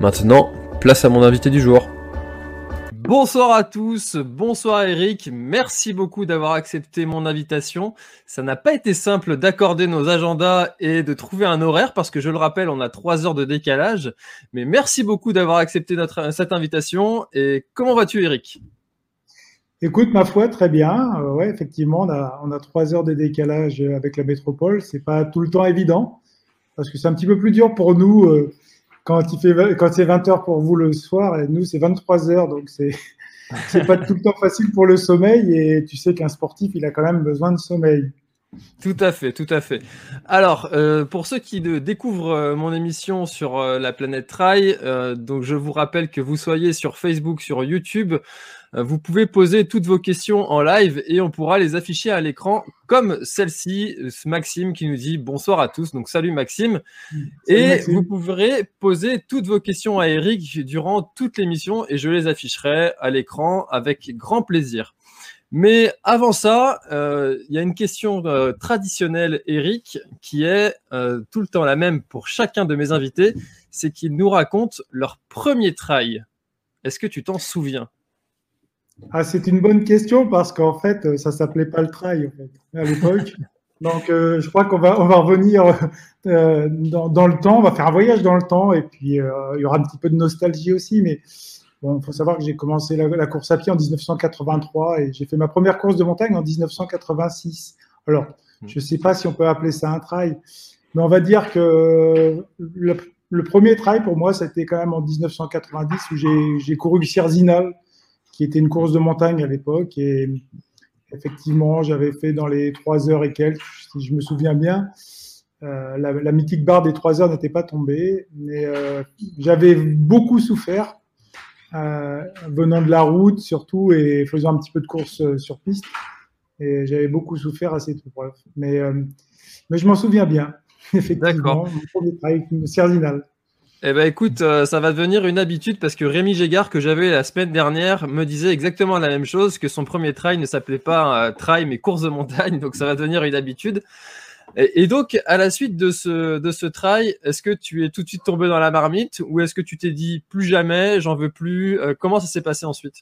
Maintenant, place à mon invité du jour. Bonsoir à tous, bonsoir Eric, merci beaucoup d'avoir accepté mon invitation. Ça n'a pas été simple d'accorder nos agendas et de trouver un horaire parce que je le rappelle, on a trois heures de décalage. Mais merci beaucoup d'avoir accepté notre, cette invitation. Et comment vas-tu Eric? Écoute, ma foi, très bien. Euh, ouais, effectivement, on a, on a trois heures de décalage avec la métropole. C'est pas tout le temps évident parce que c'est un petit peu plus dur pour nous. Euh, quand, il fait, quand c'est 20 heures pour vous le soir, et nous, c'est 23 heures, donc c'est, c'est pas tout le temps facile pour le sommeil, et tu sais qu'un sportif, il a quand même besoin de sommeil. Tout à fait, tout à fait. Alors, euh, pour ceux qui découvrent euh, mon émission sur euh, la planète Trail, donc je vous rappelle que vous soyez sur Facebook, sur YouTube, vous pouvez poser toutes vos questions en live et on pourra les afficher à l'écran comme celle-ci, Maxime qui nous dit bonsoir à tous. Donc salut Maxime. et vous pourrez poser toutes vos questions à Eric durant toute l'émission et je les afficherai à l'écran avec grand plaisir. Mais avant ça, euh, il y a une question euh, traditionnelle, Eric, qui est euh, tout le temps la même pour chacun de mes invités, c'est qu'ils nous racontent leur premier trail. Est-ce que tu t'en souviens? Ah, c'est une bonne question parce qu'en fait, ça s'appelait pas le trail en fait, à l'époque. Donc, je crois qu'on va, on va revenir dans, dans, le temps, on va faire un voyage dans le temps et puis il y aura un petit peu de nostalgie aussi, mais Bon, il faut savoir que j'ai commencé la, course à pied en 1983 et j'ai fait ma première course de montagne en 1986. Alors, hmm. je ne sais pas si on peut appeler ça un trail, mais on va dire que le, premier trail pour moi, c'était quand même en 1990 où j'ai couru le Sierzinal, qui était une course de montagne à l'époque. Et effectivement, j'avais fait dans les 3 heures et quelques, si je me souviens bien. Euh, la, mythique barre des 3 heures n'était pas tombée, mais euh, j'avais beaucoup souffert euh, venant de la route surtout et faisant un petit peu de course sur piste. Et j'avais beaucoup souffert à cette épreuve. Mais, mais je m'en souviens bien, effectivement. Mon premier travail, Cardinal. Eh ben écoute, euh, ça va devenir une habitude parce que Rémi Gégard que j'avais la semaine dernière me disait exactement la même chose, que son premier trail ne s'appelait pas euh, trail mais course de montagne, donc ça va devenir une habitude. Et, donc à la suite de ce de ce trail, est-ce que tu es tout de suite tombé dans la marmite ou est-ce que tu t'es dit plus jamais, j'en veux plus euh, Comment ça s'est passé ensuite?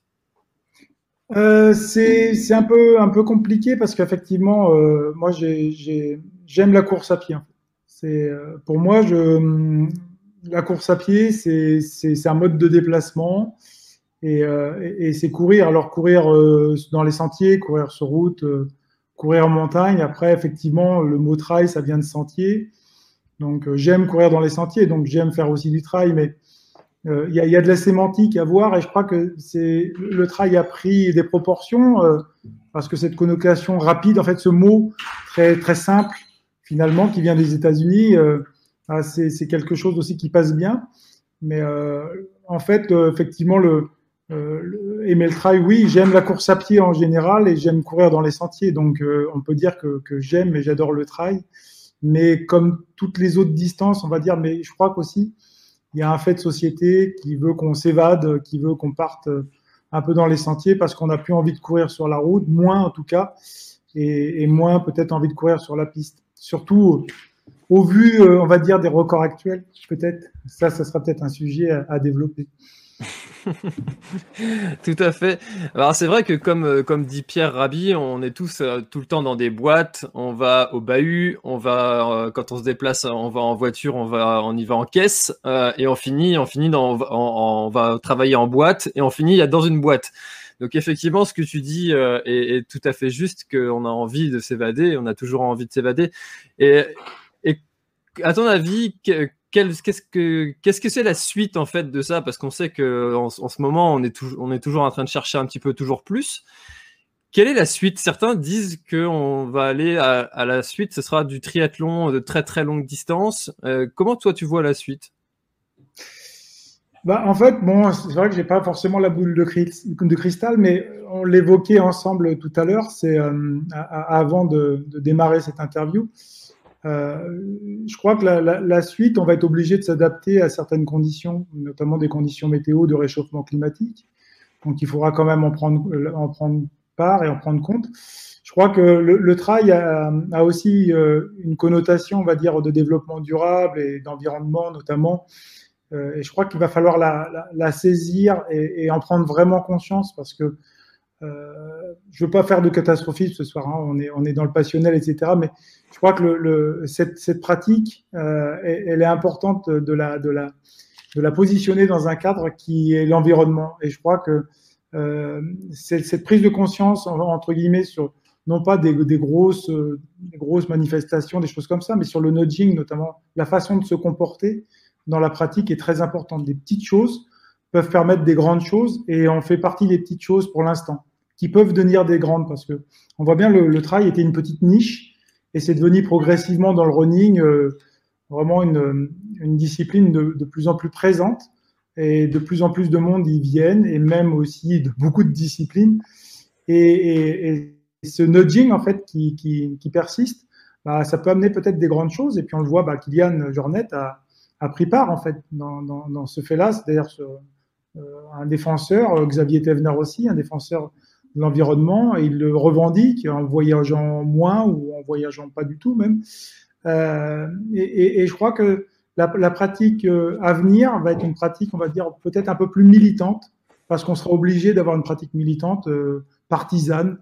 C'est un peu un peu compliqué parce qu'effectivement, moi j'aime la course à pied. Pour moi je la course à pied, c'est un mode de déplacement euh, et, c'est courir. Alors courir euh, dans les sentiers, courir sur route, euh, courir en montagne. Après, effectivement, le mot trail, ça vient de sentier. Donc j'aime courir dans les sentiers, donc j'aime faire aussi du trail, mais il y, a, de la sémantique à voir et je crois que c'est le trail a pris des proportions parce que cette connotation rapide, en fait, ce mot très très simple finalement qui vient des États-Unis. Ah, c'est quelque chose aussi qui passe bien. Mais euh, en fait, euh, effectivement, le, euh, aimer le trail, oui, j'aime la course à pied en général et j'aime courir dans les sentiers. Donc, on peut dire que, que j'aime et j'adore le trail. Mais comme toutes les autres distances, on va dire, mais je crois qu'aussi, il y a un fait de société qui veut qu'on s'évade, qui veut qu'on parte un peu dans les sentiers parce qu'on n'a plus envie de courir sur la route, moins en tout cas, et, et moins peut-être envie de courir sur la piste. Surtout au vu, euh, on va dire, des records actuels, peut-être, ça, ça sera peut-être un sujet à, développer. tout à fait. Alors c'est vrai que comme, euh, comme dit Pierre Rabhi, on est tous euh, tout le temps dans des boîtes, on va au bahut, on va quand on se déplace, on va en voiture, on va on y va en caisse et on finit on finit dans on, va travailler en boîte et on finit dans une boîte. Donc effectivement, ce que tu dis est, est, tout à fait juste, qu'on a envie de s'évader, on a toujours envie de s'évader. Et à ton avis, qu'est-ce que c'est la suite en fait de ça? Parce qu'on sait que en, ce moment, on est, toujours en train de chercher un petit peu toujours plus. Quelle est la suite? Certains disent qu'on va aller à, la suite, ce sera du triathlon de très très longue distance. Euh, comment toi tu vois la suite? Bah, en fait, bon, c'est vrai que j'ai pas forcément la boule de, cristal, mais on l'évoquait ensemble tout à l'heure. C'est euh, avant de, démarrer cette interview. Euh, je crois que la, suite, on va être obligé de s'adapter à certaines conditions, notamment des conditions météo de réchauffement climatique. Donc, il faudra quand même en prendre, en prendre part et en prendre compte. Je crois que le, trail a, aussi euh, une connotation, on va dire, de développement durable et d'environnement notamment. Euh, et je crois qu'il va falloir la, saisir et, et, en prendre vraiment conscience parce que euh, je veux pas faire de catastrophisme ce soir, hein, on, est, on est dans le passionnel, etc. Mais je crois que le, cette, cette, pratique, euh, elle, est importante de la, de, la, de la positionner dans un cadre qui est l'environnement. Et je crois que euh, cette prise de conscience, entre guillemets, sur non pas des, des grosses, des grosses manifestations, des choses comme ça, mais sur le nudging, notamment la façon de se comporter dans la pratique est très importante. Des petites choses peuvent permettre des grandes choses et on fait partie des petites choses pour l'instant qui peuvent devenir des grandes parce que on voit bien le, le trail était une petite niche et c'est devenu progressivement dans le running euh, vraiment une, une discipline de, de, plus en plus présente et de plus en plus de monde y viennent et même aussi de beaucoup de disciplines. Et, ce nudging en fait qui, qui, persiste bah, ça peut amener peut-être des grandes choses et puis on le voit bah, Kylian Jornet a, a pris part en fait dans, dans, ce fait-là c'est d'ailleurs euh, un défenseur Xavier Thévenard aussi un défenseur l'environnement et il le revendique en voyageant moins ou en voyageant pas du tout même. Euh, et, je crois que la, pratique euh, à venir va être une pratique, on va dire, peut-être un peu plus militante, parce qu'on sera obligé d'avoir une pratique militante, euh, partisane,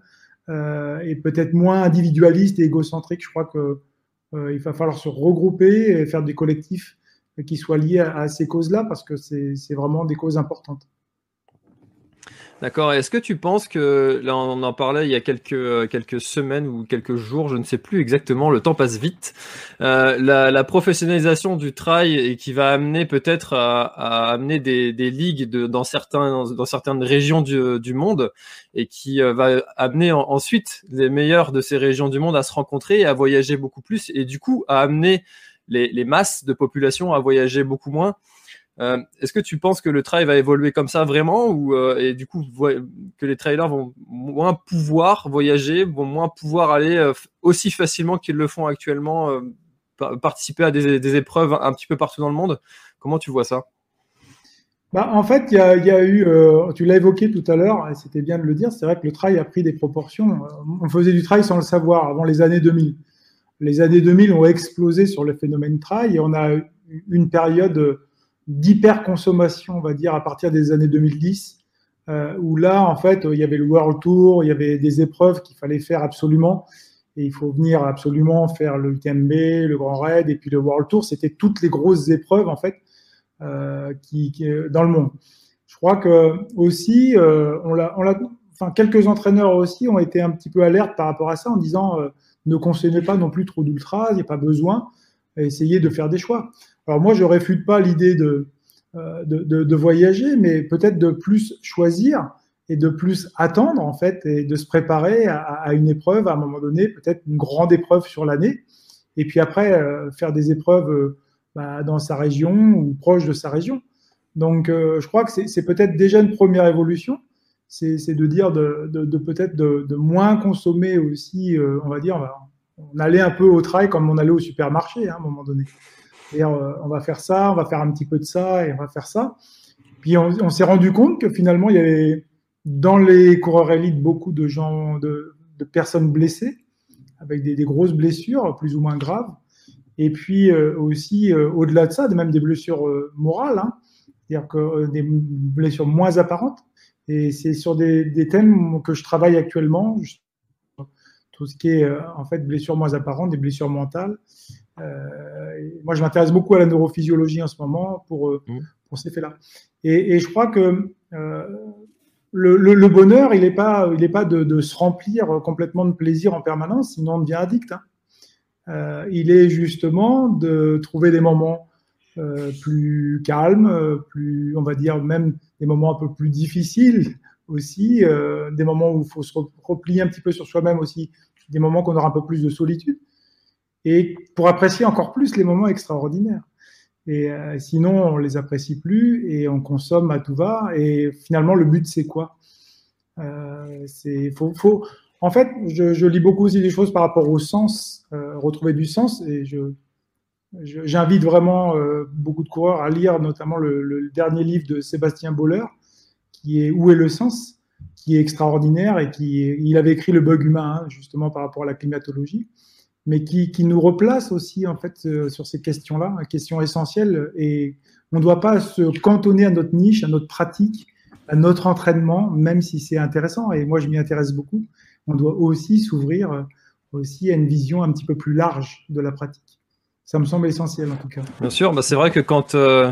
et peut-être moins individualiste et égocentrique. Je crois que il va falloir se regrouper et faire des collectifs qui soient liés à, à ces causes-là, parce que c'est vraiment des causes importantes. D'accord. Est-ce que tu penses que, là on en parlait il y a quelques, euh, quelques semaines ou quelques jours, je ne sais plus exactement, le temps passe vite, euh, la, professionnalisation du trail et qui va amener peut-être à, amener des, des ligues dans, certains, dans certaines régions du, du monde et qui euh, va amener ensuite les meilleurs de ces régions du monde à se rencontrer et à voyager beaucoup plus et du coup à amener les, les masses de population à voyager beaucoup moins. Euh, est-ce que tu penses que le trail va évoluer comme ça vraiment ou euh, et du coup que les trailers vont moins pouvoir voyager, vont moins pouvoir aller euh, aussi facilement qu'ils le font actuellement participer à des, épreuves un petit peu partout dans le monde? Comment tu vois ça? Bah, en fait, il y, a, eu, tu l'as évoqué tout à l'heure, c'était bien de le dire, c'est vrai que le trail a pris des proportions. On faisait du trail sans le savoir avant les années 2000. Les années 2000 ont explosé sur le phénomène trail et on a une période d'hyperconsommation, on va dire, à partir des années 2010, euh, où là, en fait, il y avait le World Tour, il y avait des épreuves qu'il fallait faire absolument. Et il faut venir absolument faire le UTMB, le Grand Raid et puis le World Tour. C'était toutes les grosses épreuves, en fait, euh, qui, qui, dans le monde. Je crois que aussi, euh, on l'a, enfin, quelques entraîneurs aussi ont été un petit peu alertes par rapport à ça en disant euh, ne consommez pas non plus trop d'ultra, il n'y a pas besoin, essayez de faire des choix. Alors moi, je réfute pas l'idée de, euh, de, voyager, mais peut-être de plus choisir et de plus attendre en fait et de se préparer à, une épreuve à un moment donné, peut-être une grande épreuve sur l'année, et puis après euh, faire des épreuves euh, bah, dans sa région ou proche de sa région. Donc je crois que c'est peut-être déjà une première évolution, c'est de dire de, de peut-être de, moins consommer aussi, on va dire, on allait un peu au trail comme on allait au supermarché hein, à un moment donné. Euh, on va faire ça, on va faire un petit peu de ça et on va faire ça. Puis on, s'est rendu compte que finalement, il y avait dans les coureurs élites beaucoup de gens, de, personnes blessées, avec des, grosses blessures, plus ou moins graves. Et puis euh, aussi, euh, au-delà de ça, même des blessures morales, hein. c'est-à-dire que des blessures moins apparentes. Et c'est sur des, des, thèmes que je travaille actuellement, tout ce qui est en fait blessures moins apparentes, des blessures mentales, moi, je m'intéresse beaucoup à la neurophysiologie en ce moment pour, euh, mmh. pour ces faits-là. Et, je crois que euh, le, bonheur, il n'est pas, il est pas de, se remplir complètement de plaisir en permanence, sinon on devient addict. Hein. il est justement de trouver des moments plus calmes, plus, on va dire même des moments un peu plus difficiles aussi, des moments où il faut se replier un petit peu sur soi-même aussi, des moments qu'on aura un peu plus de solitude et pour apprécier encore plus les moments extraordinaires. Et euh, sinon, on les apprécie plus et on consomme à tout va. Et finalement, le but, c'est quoi? Euh, C'est faut, faut, En fait, je, lis beaucoup aussi des choses par rapport au sens, euh, retrouver du sens. Et je, j'invite vraiment beaucoup de coureurs à lire, notamment le, dernier livre de Sébastien Boller, qui est Où est le sens, qui est extraordinaire et qui, il avait écrit le bug humain hein, justement par rapport à la climatologie mais qui, nous replace aussi en fait euh, sur ces questions-là, questions essentielles. Et on ne doit pas se cantonner à notre niche, à notre pratique, à notre entraînement, même si c'est intéressant. Et moi, je m'y intéresse beaucoup. On doit aussi s'ouvrir euh, aussi à une vision un petit peu plus large de la pratique. Ça me semble essentiel en tout cas. Bien sûr, bah c'est vrai que quand, euh,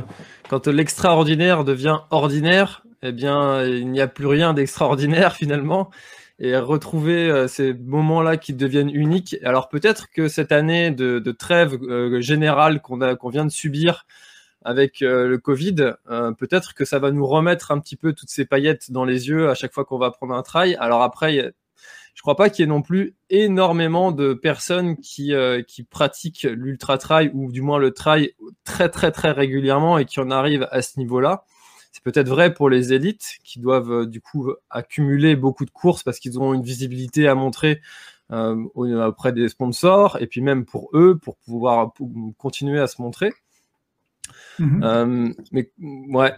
quand l'extraordinaire devient ordinaire, eh bien, il n'y a plus rien d'extraordinaire finalement et retrouver euh, ces moments-là qui deviennent uniques. Alors peut-être que cette année de, trêve euh, générale qu'on vient de subir avec euh, le Covid, peut-être que ça va nous remettre un petit peu toutes ces paillettes dans les yeux à chaque fois qu'on va prendre un trail. Alors après, je crois pas qu'il y ait non plus énormément de personnes qui, qui pratiquent l'ultra trail ou du moins le trail très très très régulièrement et qui en arrivent à ce niveau-là. C'est peut-être vrai pour les élites qui doivent euh, du coup accumuler beaucoup de courses parce qu'ils ont une visibilité à montrer euh, auprès des sponsors et puis même pour eux pour pouvoir continuer à se montrer. Mhm. Euh, mais ouais,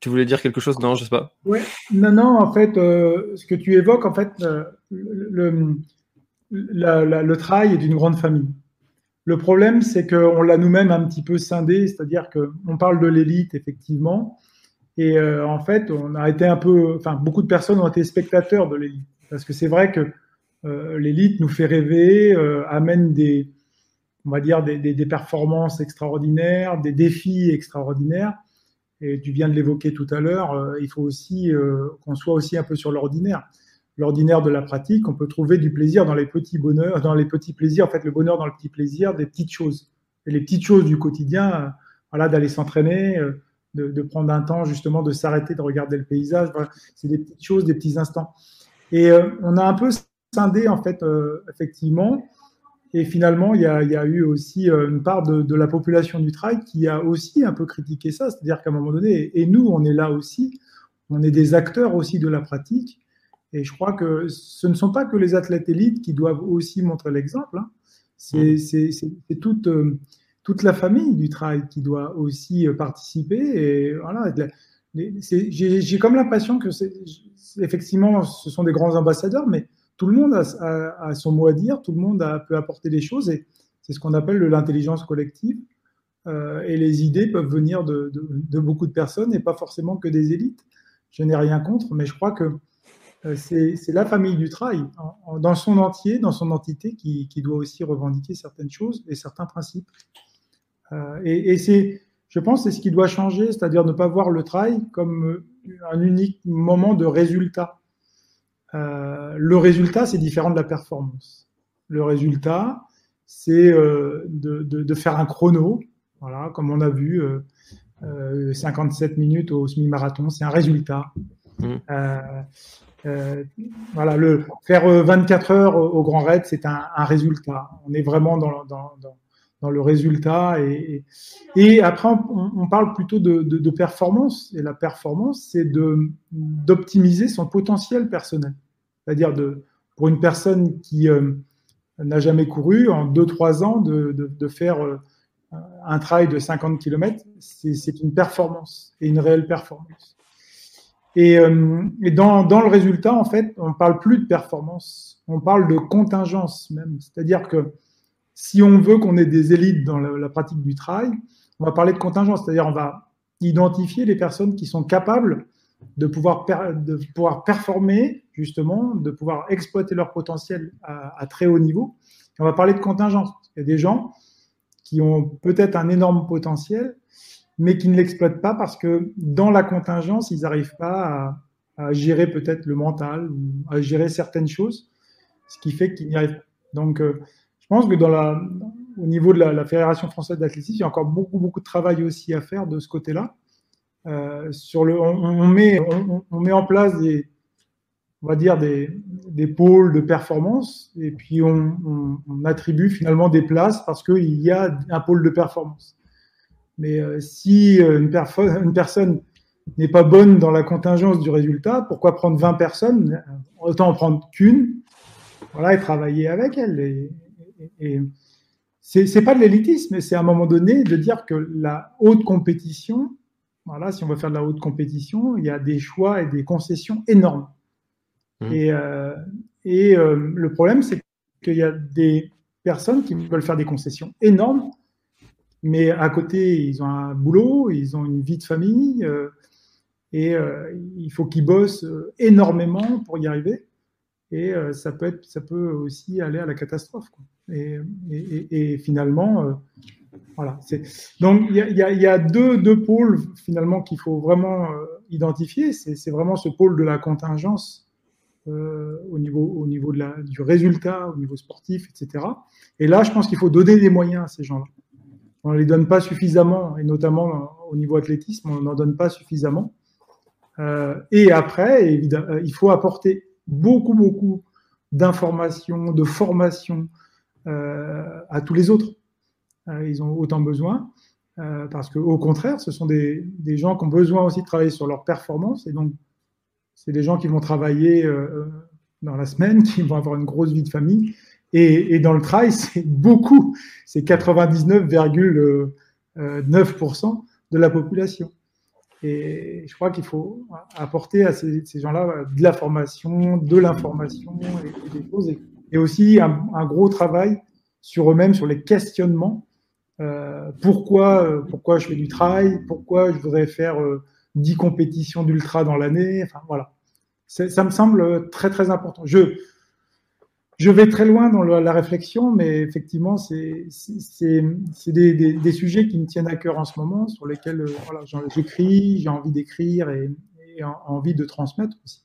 tu voulais dire quelque chose? Non, je sais pas. Ouais, non, non, en fait, ce que tu évoques, en fait, le, le trail est d'une grande famille. Le problème, c'est qu'on l'a nous-mêmes un petit peu scindé, c'est-à-dire qu'on parle de l'élite, effectivement, et euh, en fait, on a été un peu, enfin, beaucoup de personnes ont été spectateurs de l'élite, parce que c'est vrai que euh, l'élite nous fait rêver, euh, amène des, on va dire, des, des, performances extraordinaires, des défis extraordinaires. Et tu viens de l'évoquer tout à l'heure, il faut aussi qu'on soit aussi un peu sur l'ordinaire l'ordinaire de la pratique, on peut trouver du plaisir dans les petits bonheurs, dans les petits plaisirs, en fait, le bonheur dans le petit plaisir, des petites choses. Et les petites choses du quotidien, euh, voilà, d'aller s'entraîner, euh, de, prendre un temps justement de s'arrêter, de regarder le paysage. c'est des petites choses, des petits instants. Et euh, on a un peu scindé, en fait, effectivement. Et finalement, il y, a, eu aussi une part de, de, la population du trail qui a aussi un peu critiqué ça. C'est-à-dire qu'à un moment donné, et nous, on est là aussi, on est des acteurs aussi de la pratique. Et je crois que ce ne sont pas que les athlètes élites qui doivent aussi montrer l'exemple. Hein. C'est toute, toute la famille du travail qui doit aussi participer. Et voilà, j'ai comme l'impression que effectivement, ce sont des grands ambassadeurs, mais tout le monde a, son mot à dire, tout le monde peut apporter des choses, et c'est ce qu'on appelle l'intelligence collective. Euh, et les idées peuvent venir de, beaucoup de personnes et pas forcément que des élites. Je n'ai rien contre, mais je crois que euh, c'est la famille du travail, dans son entier, dans son entité, qui, doit aussi revendiquer certaines choses et certains principes. Euh, et, et c'est, je pense, c'est ce qui doit changer, c'est-à-dire ne pas voir le travail comme un unique moment de résultat. Euh, le résultat, c'est différent de la performance. Le résultat, c'est euh, de, faire un chrono, voilà, comme on a vu, 57 euh, minutes au semi-marathon, c'est un résultat. Mmh. Voilà, le faire 24 heures au, Grand Raid, c'est un, résultat. On est vraiment dans, le résultat. Et, après, on, parle plutôt de, performance. Et la performance, c'est d'optimiser son potentiel personnel. C'est-à-dire pour une personne qui euh, n'a jamais couru, en 2-3 ans, de, faire euh, un travail de 50 km, c'est une performance et une réelle performance. Et, euh, et dans, dans, le résultat, en fait, on parle plus de performance, on parle de contingence même. C'est-à-dire que si on veut qu'on ait des élites dans la, pratique du travail, on va parler de contingence, c'est-à-dire on va identifier les personnes qui sont capables de pouvoir, de pouvoir performer, justement, de pouvoir exploiter leur potentiel à, très haut niveau. on va parler de contingence. Il y a des gens qui ont peut-être un énorme potentiel, mais qui ne l'exploitent pas parce que dans la contingence, ils n'arrivent pas à, gérer peut-être le mental à gérer certaines choses, ce qui fait qu'ils n'y arrivent pas. Donc, euh, je pense que au niveau de la, Fédération française d'athlétisme, il y a encore beaucoup, beaucoup de travail aussi à faire de ce côté-là. Euh, on, met, on, met en place des, on va dire des, des pôles de performance et puis on, attribue finalement des places parce qu'il y a un pôle de performance. Mais euh, si une, une personne n'est pas bonne dans la contingence du résultat, pourquoi prendre 20 personnes? Autant en prendre qu'une, voilà, et travailler avec elle. Et, et, c'est pas de l'élitisme, mais c'est à un moment donné de dire que la haute compétition, voilà, si on veut faire de la haute compétition, il y a des choix et des concessions énormes. Mmh. Et, euh, et euh, le problème, c'est qu'il y a des personnes qui veulent faire des concessions énormes, mais à côté, ils ont un boulot, ils ont une vie de famille, euh, et il faut qu'ils bossent énormément pour y arriver. Et ça, peut être, ça peut aussi aller à la catastrophe. Et, finalement, euh, voilà. Donc il y, a, deux, pôles finalement qu'il faut vraiment euh, identifier. C'est vraiment ce pôle de la contingence euh, au niveau, du résultat, au niveau sportif, etc. Et là, je pense qu'il faut donner des moyens à ces gens-là. On ne les donne pas suffisamment, et notamment au niveau athlétisme, on n'en donne pas suffisamment. et après, évidemment, il faut apporter beaucoup, beaucoup d'informations, de formation, euh, à tous les autres. Euh, ils ont autant besoin euh, parce qu'au contraire, ce sont des, des, gens qui ont besoin aussi de travailler sur leur performance et donc c'est des gens qui vont travailler dans la semaine, qui vont avoir une grosse vie de famille. Et, dans le travail, c'est beaucoup, c'est 99,9% de la population. Et je crois qu'il faut apporter à ces, gens-là de la formation, de l'information et, des choses et aussi un, gros travail sur eux-mêmes, sur les questionnements. Euh, pourquoi, euh, pourquoi je fais du trail Pourquoi je voudrais faire euh, 10 compétitions d'ultra dans l'année? Enfin voilà, ça me semble très très important. Je, je vais très loin dans la réflexion, mais effectivement, c'est des, des, des, sujets qui me tiennent à cœur en ce moment, sur lesquels euh, voilà, j'écris, j'ai envie d'écrire et, envie de transmettre aussi.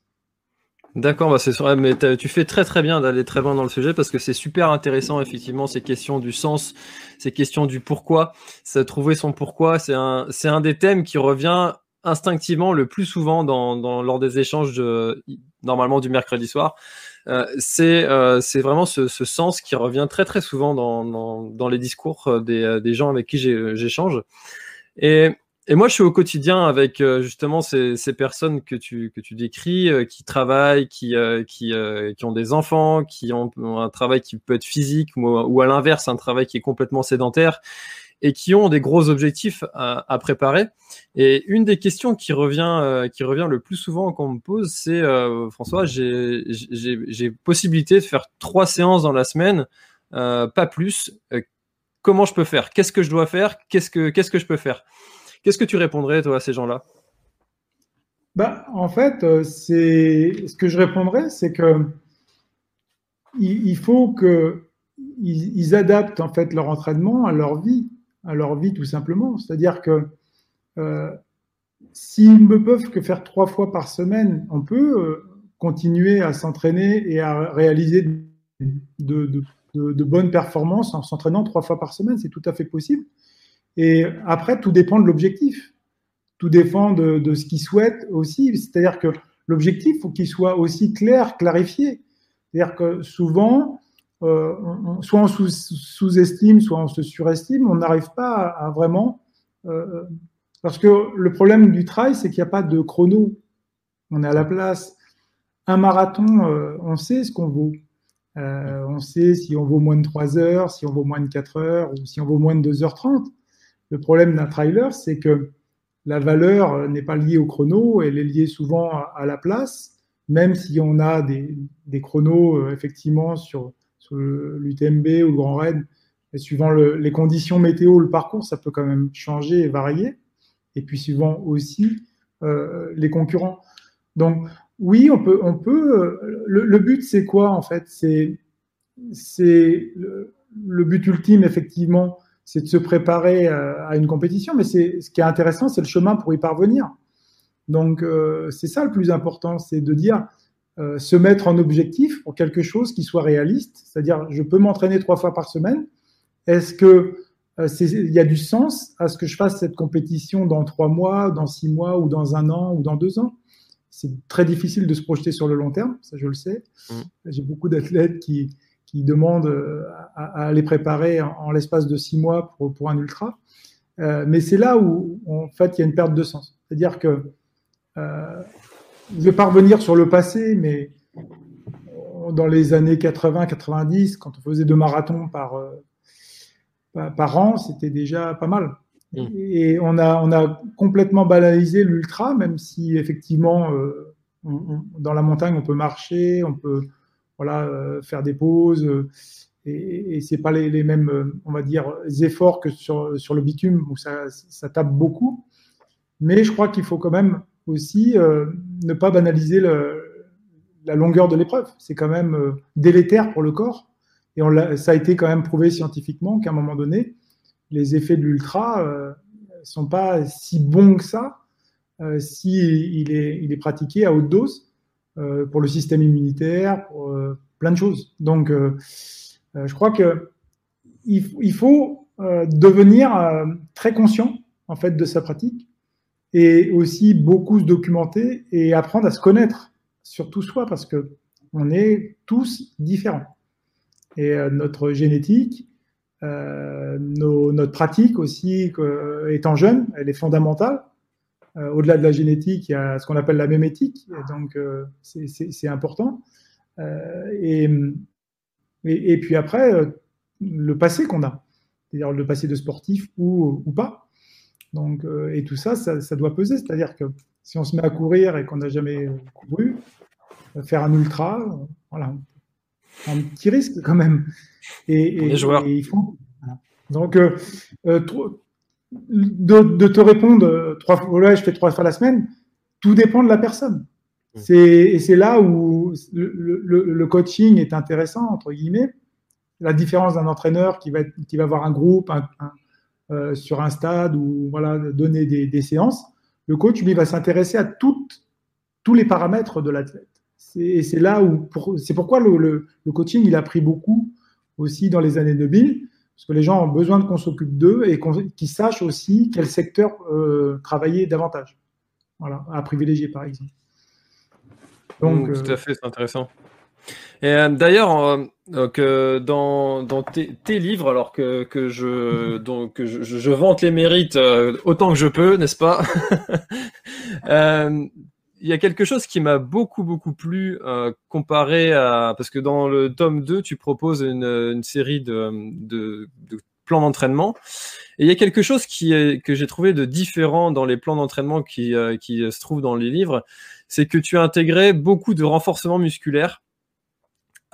D'accord, bah c'est vrai, mais tu fais très très bien d'aller très loin dans le sujet parce que c'est super intéressant effectivement ces questions du sens, ces questions du pourquoi, trouver son pourquoi, c'est un un des thèmes qui revient instinctivement le plus souvent dans, lors des échanges normalement du mercredi soir. Euh, c'est euh, vraiment ce, ce, sens qui revient très très souvent dans, dans, dans les discours des, des gens avec qui j'échange. Et Et moi, je suis au quotidien avec euh, justement ces, ces, personnes que tu, que tu décris, euh, qui travaillent, qui, euh, qui, qui, ont des enfants, qui ont, un travail qui peut être physique ou à l'inverse, un travail qui est complètement sédentaire et qui ont des gros objectifs à, préparer. Et une des questions qui revient, qui revient le plus souvent quand on me pose, c'est François, j'ai possibilité de faire trois séances dans la semaine, pas plus. comment je peux faire? Qu'est-ce que je dois faire? Qu'est-ce que Qu'est-ce que je peux faire? Qu'est-ce que tu répondrais, toi, à ces gens-là? Bah, En fait, euh, ce que je répondrais, c'est que il, faut qu'ils ils adaptent en fait leur entraînement à leur vie, à leur vie tout simplement. C'est-à-dire que euh, s'ils ne peuvent que faire trois fois par semaine, on peut euh, continuer à s'entraîner et à réaliser de, de bonnes performances en s'entraînant trois fois par semaine. C'est tout à fait possible. Et après, tout dépend de l'objectif. Tout dépend de, ce qu'ils souhaitent aussi. C'est-à-dire que l'objectif, faut qu'il soit aussi clair, clarifié. C'est-à-dire que souvent, euh, soit on sous-estime, soit on se surestime, on n'arrive pas à, vraiment. Euh, parce que le problème du trail, c'est qu'il n'y a pas de chrono. On est à la place. Un marathon, euh, on sait ce qu'on vaut. on sait si on vaut moins de 3 heures, si on vaut moins de 4 heures, ou si on vaut moins de 2h30. Le problème d'un trailer, c'est que la valeur n'est pas liée au chrono, elle est liée souvent à, la place, même si on a des, chronos euh, effectivement sur, l'UTMB ou le Grand Raid, et suivant les conditions météo, le parcours, ça peut quand même changer et varier, et puis suivant aussi euh, les concurrents. Donc oui, on peut, on peut. Euh, le, but, c'est quoi en fait? C'est, le, but ultime effectivement c'est de se préparer euh, à une compétition, mais ce qui est intéressant, c'est le chemin pour y parvenir. Donc c'est ça le plus important, c'est de dire euh, se mettre en objectif pour quelque chose qui soit réaliste, c'est-à-dire je peux m'entraîner trois fois par semaine. Est-ce que il y a du sens à ce que je fasse cette compétition dans trois mois, dans six mois, ou dans un an, ou dans deux ans? C'est très difficile de se projeter sur le long terme, ça je le sais. Mmh. J'ai beaucoup d'athlètes qui, qui demandent euh, à, les préparer en, l'espace de six mois pour, pour un ultra. Euh, mais c'est là où, en fait, il y a une perte de sens. C'est-à-dire que euh, je ne vais pas revenir sur le passé, mais dans les années 80-90, quand on faisait deux marathons par, par an, c'était déjà pas mal. Mmh. Et on a, on a complètement banalisé l'ultra, même si effectivement, dans la montagne, on peut marcher, on peut, voilà, euh, faire des pauses. Euh, et, et c'est pas les, mêmes, euh, on va dire, efforts que sur, sur le bitume où ça, ça tape beaucoup. Mais je crois qu'il faut quand même aussi ne pas banaliser la longueur de l'épreuve. C'est quand même délétère pour le corps. Et ça a été quand même prouvé scientifiquement qu'à un moment donné, les effets de l'ultra ne sont pas si bons que ça euh, si il est, il est pratiqué à haute dose. Euh, pour le système immunitaire, pour euh, plein de choses. Donc, euh, je crois que il, faut devenir très conscient en fait de sa pratique et aussi beaucoup se documenter et apprendre à se connaître, surtout soi, parce que on est tous différents. Et notre génétique, notre pratique aussi, étant jeune, elle est fondamentale. Euh, au-delà de la génétique, il y a ce qu'on appelle la mémétique, donc euh, c'est important. Euh, et, et, puis après, le passé qu'on a, c'est-à-dire le passé de sportif ou, ou pas. Donc, et tout ça, ça, doit peser. C'est-à-dire que si on se met à courir et qu'on n'a jamais couru, faire un ultra, voilà, un petit risque quand même. Et, et, il faut. Donc, euh, de, te répondre euh, trois fois, ouais, je fais trois fois la semaine, tout dépend de la personne. Mmh. et c'est là où le, coaching est intéressant, entre guillemets. La différence d'un entraîneur qui va, qui va avoir un groupe euh, sur un stade ou voilà, donner des, séances, le coach, lui, va s'intéresser à toutes, tous les paramètres de l'athlète. C'est là où, c'est pourquoi le, coaching, il a pris beaucoup aussi dans les années 2000, parce que les gens ont besoin qu'on s'occupe d'eux et qu'ils sachent aussi quel secteur euh, travailler davantage. Voilà, à privilégier par exemple. Donc, mmh, tout à euh, fait, c'est intéressant. Et euh, d'ailleurs, euh, dans, dans tes, livres, alors que, que je donc je, je, vante les mérites autant que je peux, n'est-ce pas? Il y a quelque chose qui m'a beaucoup beaucoup plu comparé à parce que dans le tome 2, tu proposes une, une série de, de, de plans d'entraînement et il y a quelque chose qui est, que j'ai trouvé de différent dans les plans d'entraînement qui, euh, qui se trouvent dans les livres, c'est que tu as intégré beaucoup de renforcement musculaire.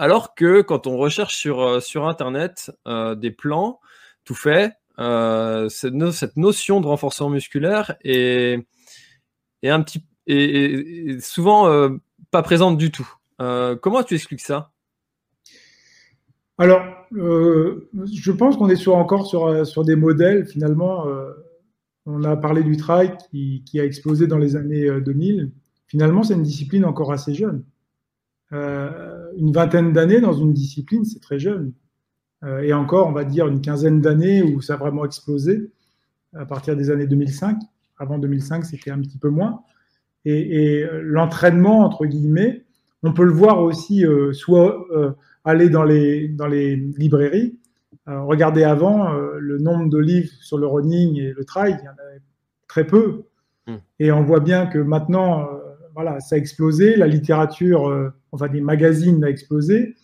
Alors que quand on recherche sur, euh, Internet euh, des plans tout fait, cette, cette, notion de renforcement musculaire est, un petit, souvent pas présente du tout. comment tu expliques ça? Alors, euh, je pense qu'on est sur, encore sur, euh, des modèles, finalement. Euh, on a parlé du trail qui, qui, a explosé dans les années 2000. Finalement, c'est une discipline encore assez jeune. Une vingtaine d'années dans une discipline, c'est très jeune. et encore, on va dire une quinzaine d'années où ça a vraiment explosé à partir des années 2005. Avant 2005, c'était un petit peu moins. Et, et l'entraînement, entre guillemets, on peut le voir aussi soit aller dans les, dans les librairies. Euh, regardez avant euh, le nombre de livres sur le running et le trail, il y en avait très peu. Hmm. Et on voit bien que maintenant, euh, voilà, ça a explosé. La littérature, enfin des magazines a explosé.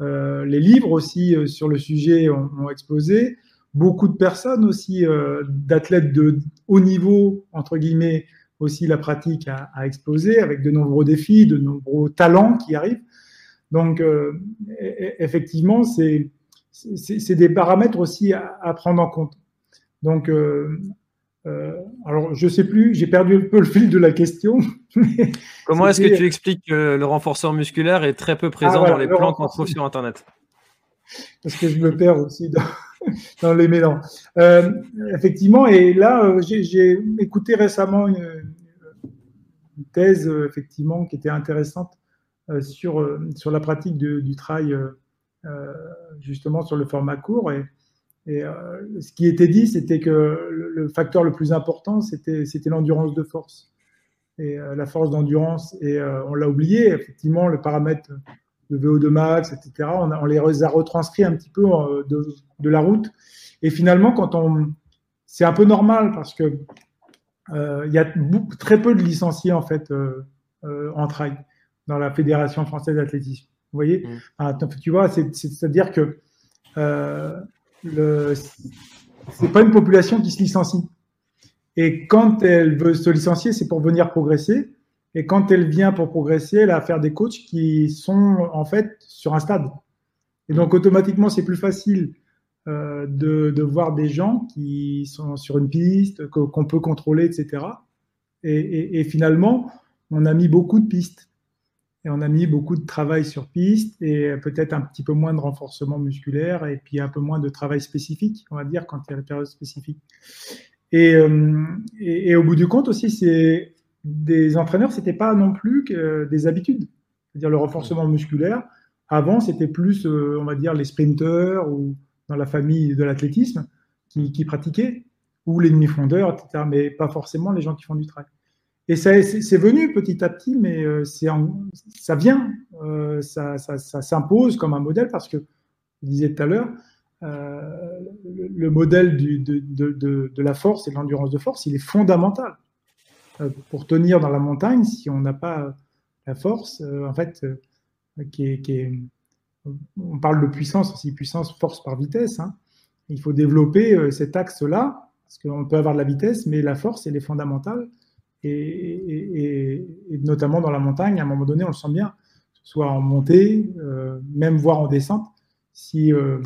les livres aussi sur le sujet ont, explosé. Beaucoup de personnes aussi, d'athlètes de haut niveau, entre guillemets, aussi la pratique a, explosé avec de nombreux défis, de nombreux talents qui arrivent. Donc, euh, e-, e-, effectivement, c'est des paramètres aussi à, prendre en compte. Donc, euh, euh, alors, je sais plus, j'ai perdu un peu le fil de la question. Comment est-ce que tu expliques que le renforcement musculaire est très peu présent ah, dans les plans qu'on trouve sur Internet? Parce que je me perds aussi dans, les mélanges. effectivement, et là, j'ai écouté récemment une, thèse, effectivement, qui était intéressante euh, sur, euh, sur la pratique du trail, euh, justement sur le format court. Et, et ce qui était dit, c'était que le, facteur le plus important, c'était l'endurance de force. Et la force d'endurance, et on l'a oublié, effectivement, le paramètre de VO2 max, etc. On, on, les a retranscrits un petit peu de, de, la route. Et finalement, quand on, c'est un peu normal parce que il y a très peu de licenciés en fait en trail dans la Fédération française d'athlétisme. Vous voyez? Mm. ah, Tu vois, c'est-à-dire que euh, c'est pas une population qui se licencie. Et quand elle veut se licencier, c'est pour venir progresser. Et quand elle vient pour progresser, elle a à faire des coachs qui sont en fait sur un stade. Et donc automatiquement, c'est plus facile euh, de, de, voir des gens qui sont sur une piste, qu'on peut contrôler, etc. Et, et, et, finalement, on a mis beaucoup de pistes. Et on a mis beaucoup de travail sur piste et peut-être un petit peu moins de renforcement musculaire et puis un peu moins de travail spécifique, on va dire, quand il y a la période spécifique. Et, euh, et, au bout du compte aussi, c'est des entraîneurs, c'était pas non plus que des habitudes. C'est-à-dire le renforcement musculaire. Avant, c'était plus, euh, on va dire, les sprinteurs ou dans la famille de l'athlétisme qui, qui, pratiquaient, ou les demi-fondeurs, etc. Mais pas forcément les gens qui font du trail. Et c'est venu petit à petit, mais euh, ça vient, euh, ça, s'impose comme un modèle parce que, je disais tout à l'heure, euh, le, modèle de, la force et de l'endurance de force, il est fondamental. pour tenir dans la montagne, si on n'a pas la force, en fait, qui est, on parle de puissance aussi, puissance, force par vitesse. Hein. Il faut développer cet axe-là, parce qu'on peut avoir de la vitesse, mais la force, elle est fondamentale et, notamment dans la montagne, à un moment donné, on le sent bien, soit en montée, euh, même voire en descente, si, euh,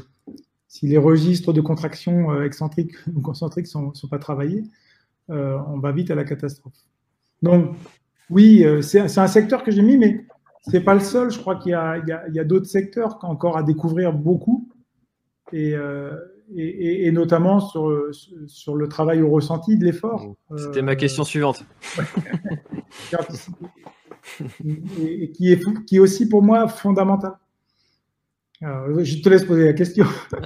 les registres de contraction euh, excentriques ou concentriques ne sont, pas travaillés, on va vite à la catastrophe. Donc, oui, c'est un secteur que j'ai mis, mais ce n'est pas le seul. Je crois qu'il y a, a, a d'autres secteurs encore à découvrir beaucoup. Et, et, notamment sur, sur le travail au ressenti de l'effort. C'était ma question suivante. et, qui, est, qui est aussi pour moi fondamental. je te laisse poser la question.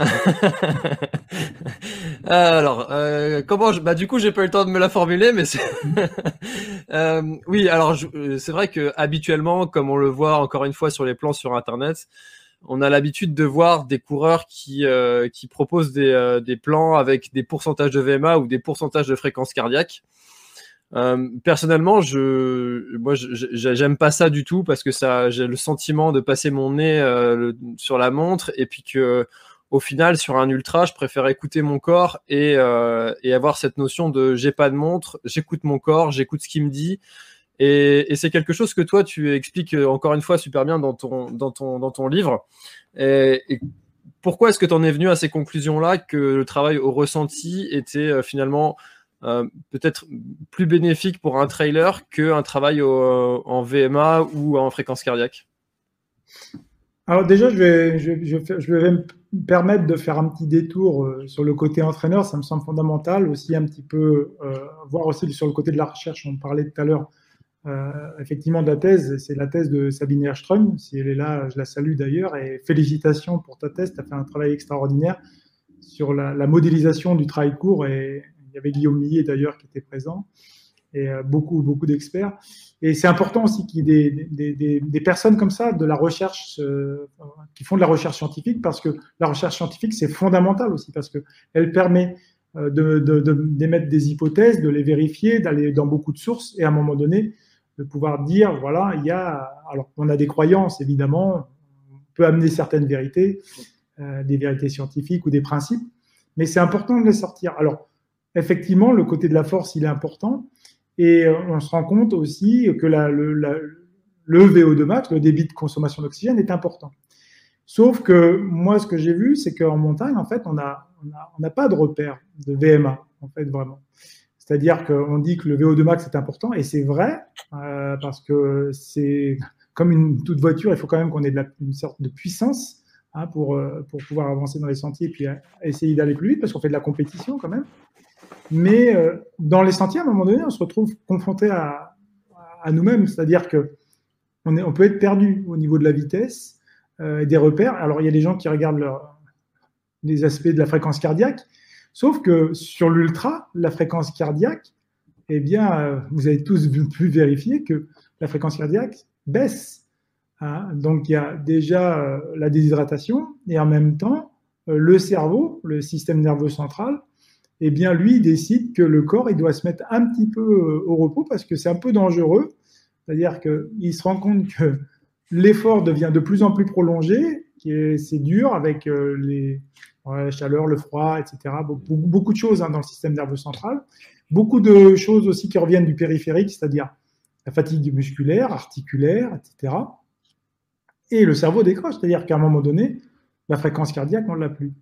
alors, euh, comment je... Bah du coup, j'ai pas eu le temps de me la formuler, mais euh, oui. Alors, euh, c'est vrai que habituellement, comme on le voit encore une fois sur les plans sur Internet, on a l'habitude de voir des coureurs qui euh, qui proposent des, des plans avec des pourcentages de VMA ou des pourcentages de fréquence cardiaque. Euh, personnellement, je, moi, j'aime pas ça du tout parce que ça, j'ai le sentiment de passer mon nez euh, sur la montre et puis que, au final, sur un ultra, je préfère écouter mon corps et, euh, et avoir cette notion de j'ai pas de montre, j'écoute mon corps, j'écoute ce qu'il me dit. Et, c'est quelque chose que toi, tu expliques encore une fois super bien dans ton, dans ton, dans ton livre. Et, pourquoi est-ce que tu en es venu à ces conclusions-là que le travail au ressenti était finalement euh, peut-être plus bénéfique pour un trailer qu'un travail en VMA ou en fréquence cardiaque? Alors déjà, je vais, je, vais me permettre de faire un petit détour euh, sur le côté entraîneur, ça me semble fondamental, aussi un petit peu, euh, voir aussi sur le côté de la recherche, on parlait tout à l'heure, effectivement de la thèse, c'est la thèse de Sabine Erström, si elle est là, je la salue d'ailleurs, et félicitations pour ta thèse, tu as fait un travail extraordinaire sur la, modélisation du travail court et il y avait Guillaume Millet d'ailleurs qui était présent et euh, beaucoup, beaucoup d'experts. Et c'est important aussi qu'il y ait des, des, d'écomme ça, de la recherche, euh, qui font de la recherche scientifique, parce que la recherche scientifique, c'est fondamental aussi, parce qu'elle permet euh, d'émettre des hypothèses, de les vérifier, d'aller dans beaucoup de sources, et à un moment donné, de pouvoir dire, voilà, il y a, alors on a des croyances, évidemment, on peut amener certaines vérités, des vérités scientifiques ou des principes, mais c'est important de les sortir. Alors, effectivement, le côté de la force, il est important. Et euh, on se rend compte aussi que le, le, VO2 max, le débit de consommation d'oxygène, est important. Sauf que moi, ce que j'ai vu, c'est qu'en montagne, en fait, on n'a on a, pas de repère de VMA, en fait, vraiment. C'est-à-dire qu'on dit que le VO2 max est important, et c'est vrai, euh, parce que c'est comme une toute voiture, il faut quand même qu'on ait une sorte de puissance hein, pour, euh, pour pouvoir avancer dans les sentiers et puis essayer d'aller plus vite, parce qu'on fait de la compétition quand même. Mais euh, dans les sentiers, à un moment donné, on se retrouve confronté à, nous-mêmes, c'est-à-dire que on, peut être perdu au niveau de la vitesse euh, et des repères. Alors, il y a des gens qui regardent les aspects de la fréquence cardiaque, sauf que sur l'ultra, la fréquence cardiaque, eh bien, euh, vous avez tous pu vérifier que la fréquence cardiaque baisse. Hein. Donc, il y a déjà la déshydratation et en même temps, le cerveau, le système nerveux central, eh bien, lui, il décide que le corps, il doit se mettre un petit peu euh, au repos parce que c'est un peu dangereux. C'est-à-dire qu'il se rend compte que l'effort devient de plus en plus prolongé, c'est dur avec euh, les, la chaleur, le froid, etc. Beaucoup, de choses hein, dans le système nerveux central. Beaucoup de choses aussi qui reviennent du périphérique, c'est-à-dire la fatigue musculaire, articulaire, etc. Et le cerveau décroche, c'est-à-dire qu'à un moment donné, la fréquence cardiaque, on ne l'a plus.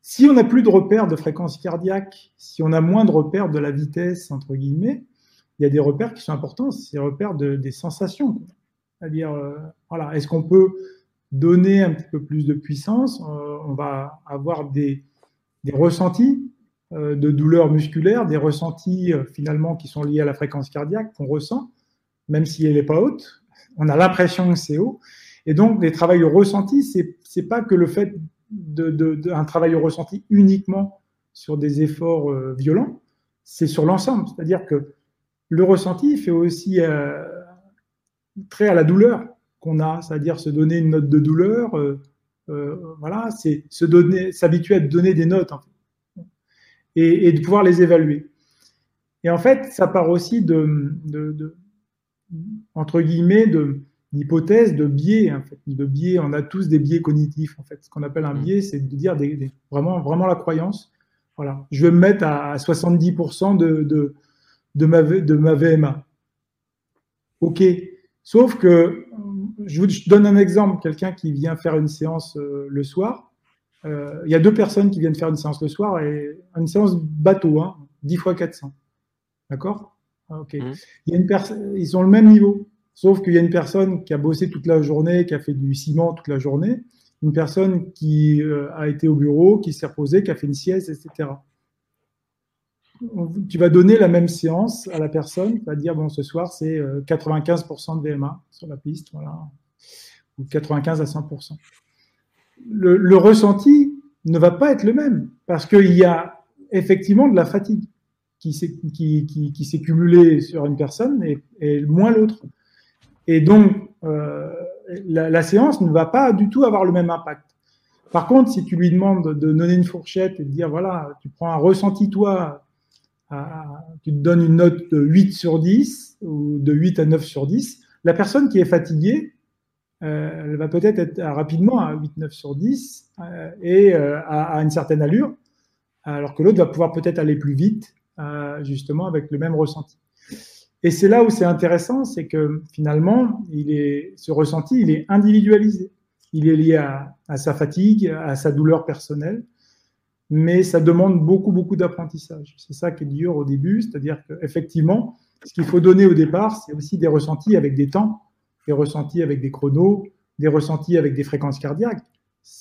Si on n'a plus de repères de fréquence cardiaque, si on a moins de repères de la vitesse, entre guillemets, il y a des repères qui sont importants, c'est les repères de, des sensations. C'est-à-dire, euh, voilà, est-ce qu'on peut donner un petit peu plus de puissance euh, On va avoir des, des ressentis euh, de douleur musculaire, des ressentis finalement qui sont liés à la fréquence cardiaque qu'on ressent, même si elle n'est pas haute. On a l'impression que c'est haut. Et donc, les travails ressentis, c'est, c'est pas que le fait de, un travail au ressenti uniquement sur des efforts euh, violents, c'est sur l'ensemble. C'est-à-dire que le ressenti fait aussi euh, très à la douleur qu'on a, c'est-à-dire se donner une note de douleur. Euh, voilà, c'est se donner, s'habituer à donner des notes et, de pouvoir les évaluer. Et en fait, ça part aussi de, de entre guillemets, de, de biais, en fait, de biais. On a tous des biais cognitifs, en fait. Ce qu'on appelle un mm. biais, c'est de dire des, vraiment, vraiment la croyance. Voilà, je vais me mettre à 70% de, de, de, ma, de ma VMA. Ok. Sauf que, je vous donne un exemple, quelqu'un qui vient faire une séance euh, le soir. Euh, il y a deux personnes qui viennent faire une séance le soir et une séance bateau, hein, 10 fois 400. D'accord? Ok. Mm. Il y a une ils ont le même niveau. Sauf qu'il y a une personne qui a bossé toute la journée, qui a fait du ciment toute la journée, une personne qui euh, a été au bureau, qui s'est reposée, qui a fait une sieste, etc. Tu vas donner la même séance à la personne, tu vas dire, bon, ce soir, c'est 95% euh, de VMA sur la piste, voilà, ou 95 à 100%. Le, ressenti ne va pas être le même, parce qu'il y a effectivement de la fatigue qui s'est cumulée sur une personne et, et moins l'autre. Et donc, euh, la, la, séance ne va pas du tout avoir le même impact. Par contre, si tu lui demandes de donner une fourchette et de dire, voilà, tu prends un ressenti, toi, à, tu te donnes une note de 8 sur 10 ou de 8 à 9 sur 10, la personne qui est fatiguée, euh, elle va peut-être être rapidement à 8, 9 sur 10 euh, et euh, à, une certaine allure, alors que l'autre va pouvoir peut-être aller plus vite, euh, justement, avec le même ressenti. Et c'est là où c'est intéressant, c'est que finalement, il ce ressenti, il est individualisé. Il est lié à, à sa fatigue, à sa douleur personnelle, mais ça demande beaucoup, beaucoup d'apprentissage. C'est ça qui est dur au début, c'est-à-dire qu'effectivement, ce qu'il faut donner au départ, c'est aussi des ressentis avec des temps, des ressentis avec des chronos, des ressentis avec des fréquences cardiaques.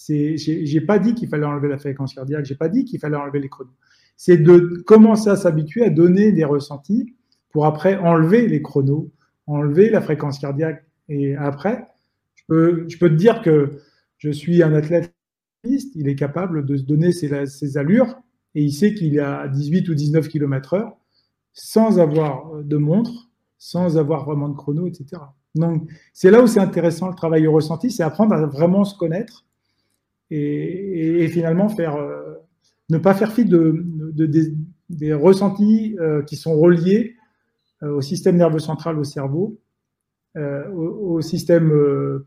J'ai pas dit qu'il fallait enlever la fréquence cardiaque, j'ai pas dit qu'il fallait enlever les chronos. C'est de commencer à s'habituer à donner des ressentis pour après enlever les chronos, enlever la fréquence cardiaque. Et après, je peux, je peux te dire que je suis un athlète, il est capable de se donner ses, allures et il sait qu'il est à 18 ou 19 km heure sans avoir de montre, sans avoir vraiment de chrono, etc. Donc, c'est là où c'est intéressant le travail au ressenti, c'est apprendre à vraiment se connaître et, finalement euh, ne pas faire fi de, de, de des, ressentis euh, qui sont reliés euh, au système nerveux central, au cerveau, au, système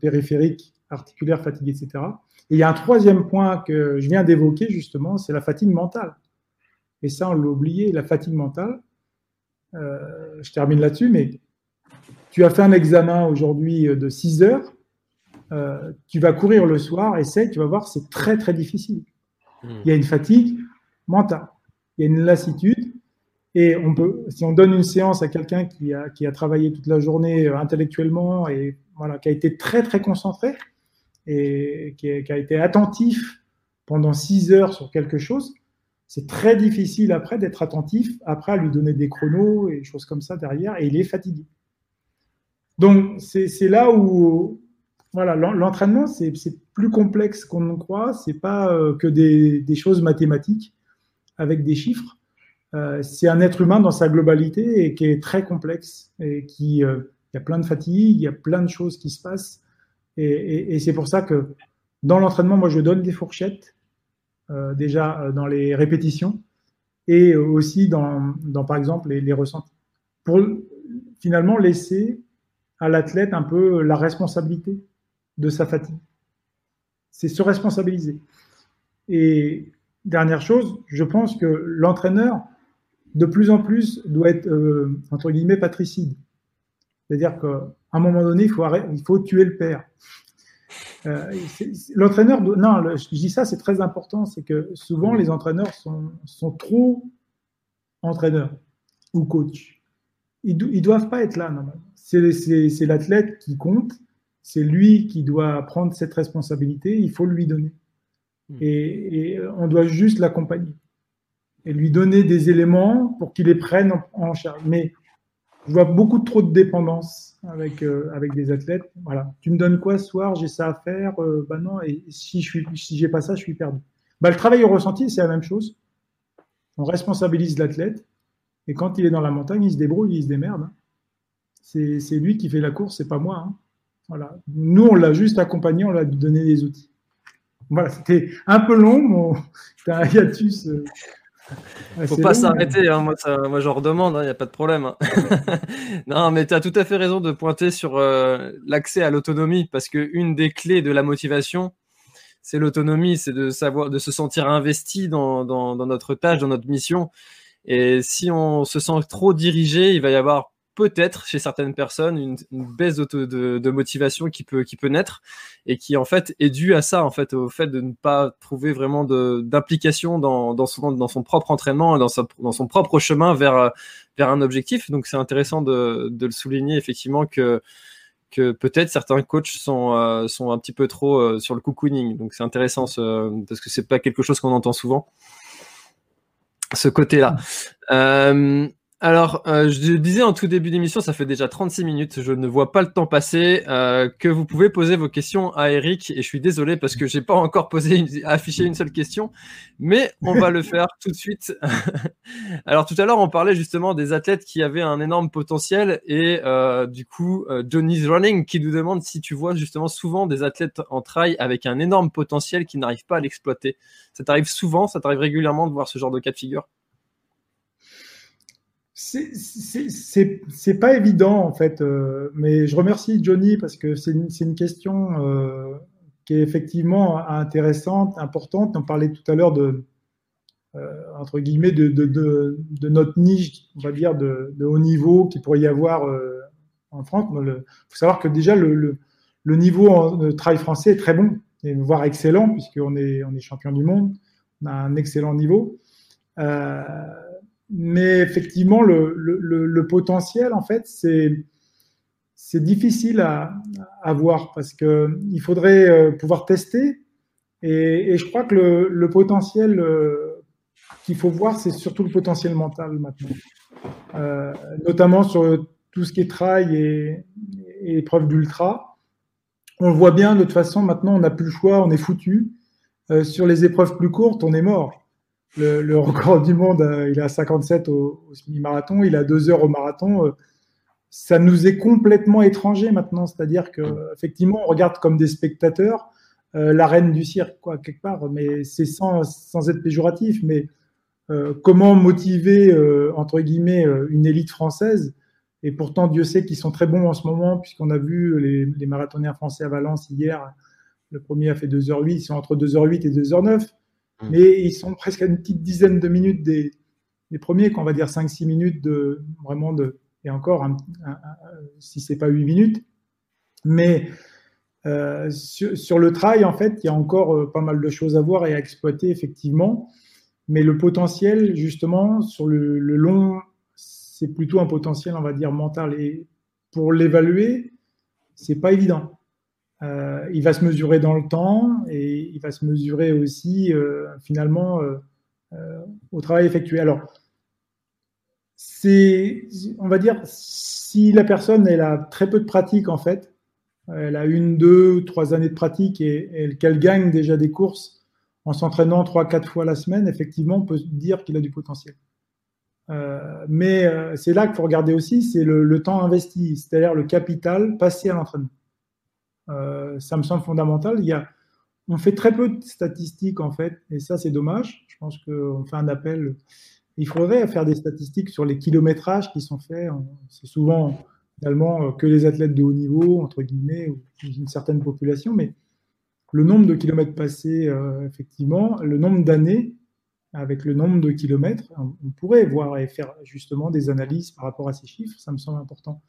périphérique, articulaire, fatigue, etc. Et il y a un troisième point que je viens d'évoquer justement, c'est la fatigue mentale. Et ça, on l'a oublié, la fatigue mentale. je termine là-dessus, mais tu as fait un examen aujourd'hui de 6 heures, euh, tu vas courir le soir, essaie, tu vas voir, c'est très très difficile. Mmh. Il y a une fatigue mentale, il y a une lassitude, et on peut, si on donne une séance à quelqu'un qui a, qui a travaillé toute la journée euh, intellectuellement et voilà, qui a été très très concentré et qui a, été attentif pendant 6 heures sur quelque chose, c'est très difficile après d'être attentif, après à lui donner des chronos et choses comme ça derrière, et il est fatigué. Donc, c'est là où voilà, l'entraînement, c'est plus complexe qu'on ne croit. C'est pas euh, que des, des, choses mathématiques avec des chiffres. Euh, c'est un être humain dans sa globalité et qui est très complexe et qui, euh, il y a plein de fatigue, il y a plein de choses qui se passent. Et, c'est pour ça que dans l'entraînement, moi, je donne des fourchettes euh, déjà euh, dans les répétitions et aussi dans, par exemple, les, les ressentis. Pour finalement laisser à l'athlète un peu la responsabilité de sa fatigue. C'est se responsabiliser. Et dernière chose, je pense que l'entraîneur, de plus en plus, doit être, euh, entre guillemets, patricide. C'est-à-dire qu'à un moment donné, il faut, arrêter, il faut tuer le père. Euh, l'entraîneur, non, le, je dis ça, c'est très important, c'est que souvent les entraîneurs sont, sont trop entraîneurs ou coachs. Ils, do, ils doivent pas être là, normalement c'est l'athlète qui compte, c'est lui qui doit prendre cette responsabilité, il faut lui donner. Hmm. Et, et on doit juste l'accompagner et lui donner des éléments pour qu'il les prenne en, en, charge. Mais je vois beaucoup trop de dépendance avec, euh, avec des athlètes. Voilà. Tu me donnes quoi ce soir? J'ai ça à faire euh, Bah non, et si je suis, si pas ça, je suis perdu. Bah, le travail au ressenti, c'est la même chose. On responsabilise l'athlète et quand il est dans la montagne, il se débrouille, il se démerde. C'est lui qui fait la course, c'est pas moi. Hein. Voilà. Nous, on l'a juste accompagné, on l'a donné des outils. Voilà, c'était un peu long, mon... c'était un hiatus. Euh, Faut pas s'arrêter, hein. moi, moi j'en redemande, il hein, n'y a pas de problème. Hein. non, mais tu as tout à fait raison de pointer sur euh, l'accès à l'autonomie, parce qu'une des clés de la motivation, c'est l'autonomie, c'est de savoir, de se sentir investi dans, dans, dans, notre tâche, dans notre mission. Et si on se sent trop dirigé, il va y avoir peut-être chez certaines personnes une, baisse de, de, motivation qui peut qui peut naître et qui en fait est due à ça en fait au fait de ne pas trouver vraiment d'implication dans, dans son dans son propre entraînement dans sa, dans son propre chemin vers vers un objectif. Donc c'est intéressant de, de le souligner effectivement que que peut-être certains coachs sont euh, sont un petit peu trop euh, sur le cocooning. Donc c'est intéressant ce, parce que c'est pas quelque chose qu'on entend souvent ce côté là euh, Alors, euh, je disais en tout début d'émission, ça fait déjà 36 minutes, je ne vois pas le temps passer, euh, que vous pouvez poser vos questions à Eric, et je suis désolé parce que j'ai pas encore posé affiché une seule question, mais on va le faire tout de suite. Alors tout à l'heure, on parlait justement des athlètes qui avaient un énorme potentiel, et euh, du coup, Johnny's Running qui nous demande si tu vois justement souvent des athlètes en trail avec un énorme potentiel qui n'arrivent pas à l'exploiter. Ça t'arrive souvent, ça t'arrive régulièrement de voir ce genre de cas de figure? C'est pas évident en fait, euh, mais je remercie Johnny parce que c'est une, question euh, qui est effectivement intéressante, importante. On parlait tout à l'heure de euh, entre guillemets de, de, de, notre niche, on va dire de, haut niveau qui pourrait y avoir en France. Il faut savoir que déjà le, niveau en travail français est très bon, et voire excellent puisqu'on est on est champion du monde, on a un excellent niveau. Mais effectivement, le, potentiel, en fait, c'est difficile à, voir parce que il faudrait euh, pouvoir tester. Et, je crois que le, potentiel euh, qu'il faut voir, c'est surtout le potentiel mental maintenant, euh, notamment sur tout ce qui est trail et, épreuve d'ultra. On le voit bien de toute façon. Maintenant, on n'a plus le choix, on est foutu. Sur les épreuves plus courtes, on est mort le, record du monde, euh, il est à 57 au, semi-marathon, il a 2 heures au marathon. Euh, ça nous est complètement étranger maintenant, c'est-à-dire que effectivement, on regarde comme des spectateurs euh, la reine du cirque, quoi, quelque part, mais c'est sans, sans, être péjoratif. Mais comment motiver entre guillemets une élite française? Et pourtant, Dieu sait qu'ils sont très bons en ce moment, puisqu'on a vu les, les marathoniens français à Valence hier. Le premier a fait 2h08, ils sont entre 2h08 et 2h09. Mm. mais ils sont presque à une petite dizaine de minutes des, premiers, qu'on va dire 5-6 minutes de vraiment de, et encore, un, un, si c'est pas 8 minutes. Mais euh, sur, sur, le trail, en fait, il y a encore euh, pas mal de choses à voir et à exploiter, effectivement. Mais le potentiel, justement, sur le, le long, c'est plutôt un potentiel, on va dire, mental. Et pour l'évaluer, c'est pas évident. Euh, il va se mesurer dans le temps et il va se mesurer aussi euh, finalement euh, au travail effectué. Alors, c'est, on va dire, si la personne elle a très peu de pratique en fait, elle a une, deux, trois années de pratique et, qu'elle gagne déjà des courses en s'entraînant trois, quatre fois la semaine, effectivement, on peut dire qu'il a du potentiel. mais c'est là qu'il faut regarder aussi, c'est le, le temps investi, c'est-à-dire le capital passé à l'entraînement. Euh, ça me semble fondamental. Il y a, on fait très peu de statistiques en fait, et ça c'est dommage. Je pense qu'on fait un appel. Il faudrait faire des statistiques sur les kilométrages qui sont faits. C'est souvent finalement euh, que les athlètes de haut niveau, entre guillemets, ou une certaine population, mais le nombre de kilomètres passés, euh, effectivement, le nombre d'années avec le nombre de kilomètres, on pourrait voir et faire justement des analyses par rapport à ces chiffres, ça me semble important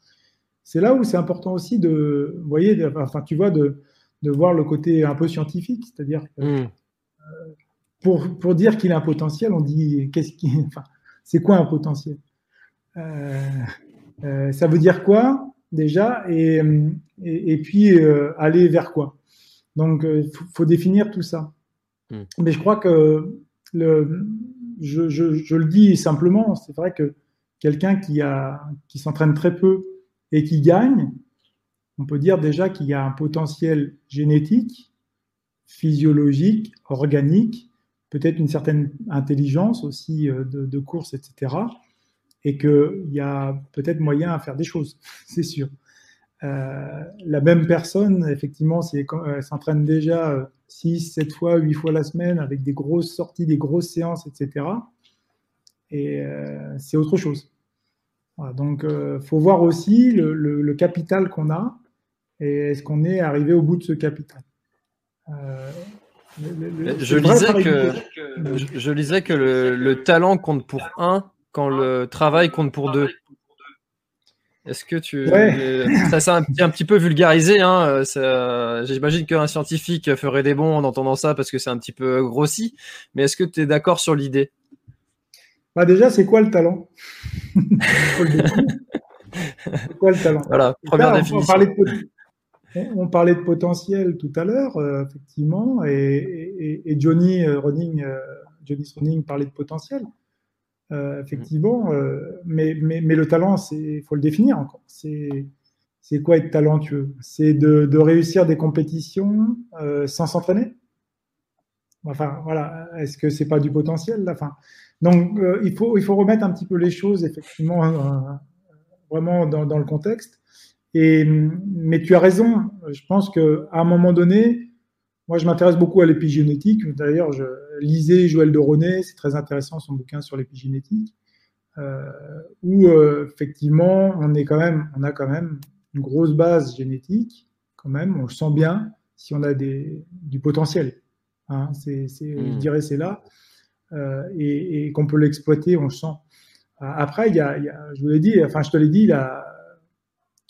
c'est là où c'est important aussi de, vous voyez, enfin, tu vois, de, de, voir le côté un peu scientifique, c'est-à-dire hmm. euh, pour, pour, dire qu'il a un potentiel, on dit qu'est-ce qui, enfin, c'est quoi un potentiel? Euh, euh, Ça veut dire quoi déjà? Et, et, puis aller vers quoi? Donc, il faut, définir tout ça. Hmm. Mais je crois que le, je, je, je le dis simplement, c'est vrai que quelqu'un qui, a, qui s'entraîne très peu et qui gagne, on peut dire déjà qu'il y a un potentiel génétique, physiologique, organique, peut-être une certaine intelligence aussi euh, de, course, etc. Et qu'il y a peut-être moyen à faire des choses, c'est sûr. Euh, la même personne, effectivement, s'entraîne déjà 6, 7 fois, 8 fois la semaine avec des grosses sorties, des grosses séances, etc. Et euh, c'est autre chose donc, il euh, faut voir aussi le, capital qu'on a et est-ce qu'on est arrivé au bout de ce capital. Euh, je, lisais que, je, lisais que le, talent compte pour un quand le travail compte pour deux. Est-ce que tu. Ça, c'est un, un, petit peu vulgarisé. Hein, J'imagine qu'un scientifique ferait des bons en entendant ça parce que c'est un petit peu grossi. Mais est-ce que tu es d'accord sur l'idée? Bah déjà, c'est quoi le talent? C'est quoi le talent? Voilà, première définition. On parlait, de, potentiel tout à l'heure, euh, effectivement, et, Johnny euh, Running, euh, Johnny's Running parlait de potentiel. effectivement, mais, mais, mais, le talent, il faut le définir encore. C'est c'est quoi être talentueux? C'est de, de, réussir des compétitions sans s'entraîner? Enfin, voilà, est-ce que c'est pas du potentiel là? Enfin, Donc, il, faut, il faut remettre un petit peu les choses, effectivement, vraiment dans, dans, le contexte. Et, mais tu as raison, je pense qu'à un moment donné, moi je m'intéresse beaucoup à l'épigénétique. D'ailleurs, je lisais Joël de Ronet, c'est très intéressant son bouquin sur l'épigénétique, euh, où euh, effectivement on, est quand même, on a quand même une grosse base génétique, quand même, on le sent bien si on a des, du potentiel. Hein, c'est, Je mmh. dirais c'est là, euh, et, et qu'on peut l'exploiter, on le sent. Après, il y a, il y a je vous l'ai dit, enfin je te l'ai dit,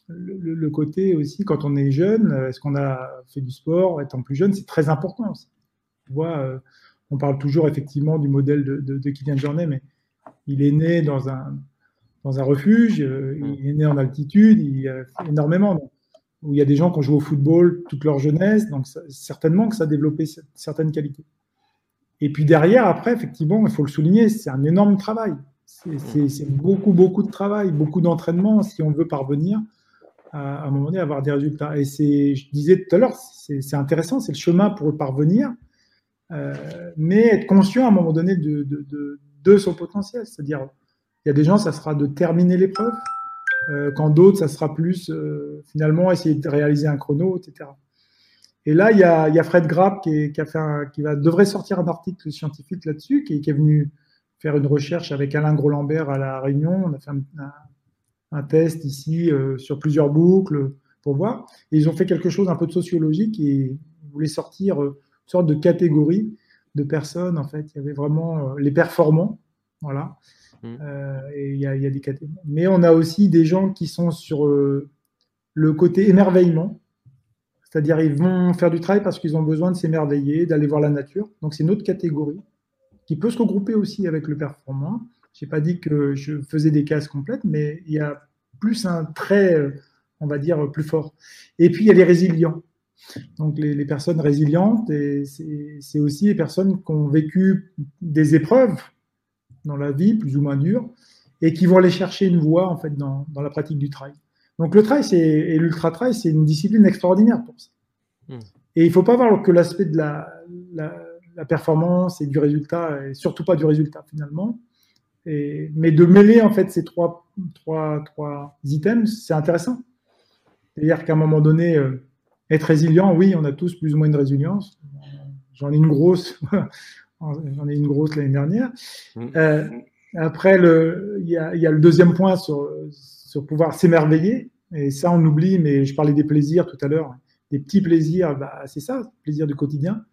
le, côté aussi, quand on est jeune, euh, est-ce qu'on a fait du sport étant plus jeune, c'est très important aussi. Tu vois, euh, on parle toujours effectivement du modèle de, de, de Kylian Jornet, mais il est né dans un, dans un refuge, euh, mm. il est né en altitude, il a énormément. où il y a des gens qui ont joué au football toute leur jeunesse, donc certainement que ça a développé certaines qualités. Et puis derrière, après, effectivement, il faut le souligner, c'est un énorme travail. C'est beaucoup, beaucoup de travail, beaucoup d'entraînement si on veut parvenir à, un moment donné avoir des résultats. Et c'est, je disais tout à l'heure, c'est intéressant, c'est le chemin pour parvenir, euh, mais être conscient à un moment donné de, de, de, son potentiel. C'est-à-dire, il y a des gens, ça sera de terminer l'épreuve, euh, quand d'autres, ça sera plus euh, finalement essayer de réaliser un chrono, etc. Et là, il y a, il y a Fred Grapp qui, qui, a fait qui va, devrait sortir un article scientifique là-dessus, qui, qui, est venu faire une recherche avec Alain Gros-Lambert à La Réunion. On a fait un, un test ici euh, sur plusieurs boucles pour voir. Et ils ont fait quelque chose un peu de sociologique et ils voulaient sortir euh, une sorte de catégorie de personnes. En fait, il y avait vraiment euh, les performants, voilà. Mmh. et il y, a, des catégories. Mais on a aussi des gens qui sont sur le côté émerveillement. C'est-à-dire, ils vont faire du travail parce qu'ils ont besoin de s'émerveiller, d'aller voir la nature. Donc, c'est une autre catégorie qui peut se regrouper aussi avec le performant. Je n'ai pas dit que je faisais des cases complètes, mais il y a plus un trait, on va dire, plus fort. Et puis, il y a les résilients. Donc, les, personnes résilientes, c'est aussi les personnes qui ont vécu des épreuves dans la vie, plus ou moins dures, et qui vont aller chercher une voie, en fait, dans, la pratique du trail. Donc, le trail et l'ultra-trail, c'est une discipline extraordinaire pour ça. Hmm. Et il ne faut pas voir que l'aspect de la, la, performance et du résultat, et surtout pas du résultat finalement, mais de mêler en fait ces trois, trois, trois items, c'est intéressant. C'est-à-dire qu'à un moment donné, euh, être résilient, oui, on a tous plus ou moins une résilience. J'en ai une grosse, j'en ai une grosse l'année dernière. Mmh. Euh, après, il y a, y a, le deuxième point sur, sur pouvoir s'émerveiller. Et ça, on oublie, mais je parlais des plaisirs tout à l'heure. Des petits plaisirs, bah, c'est ça, plaisir du quotidien.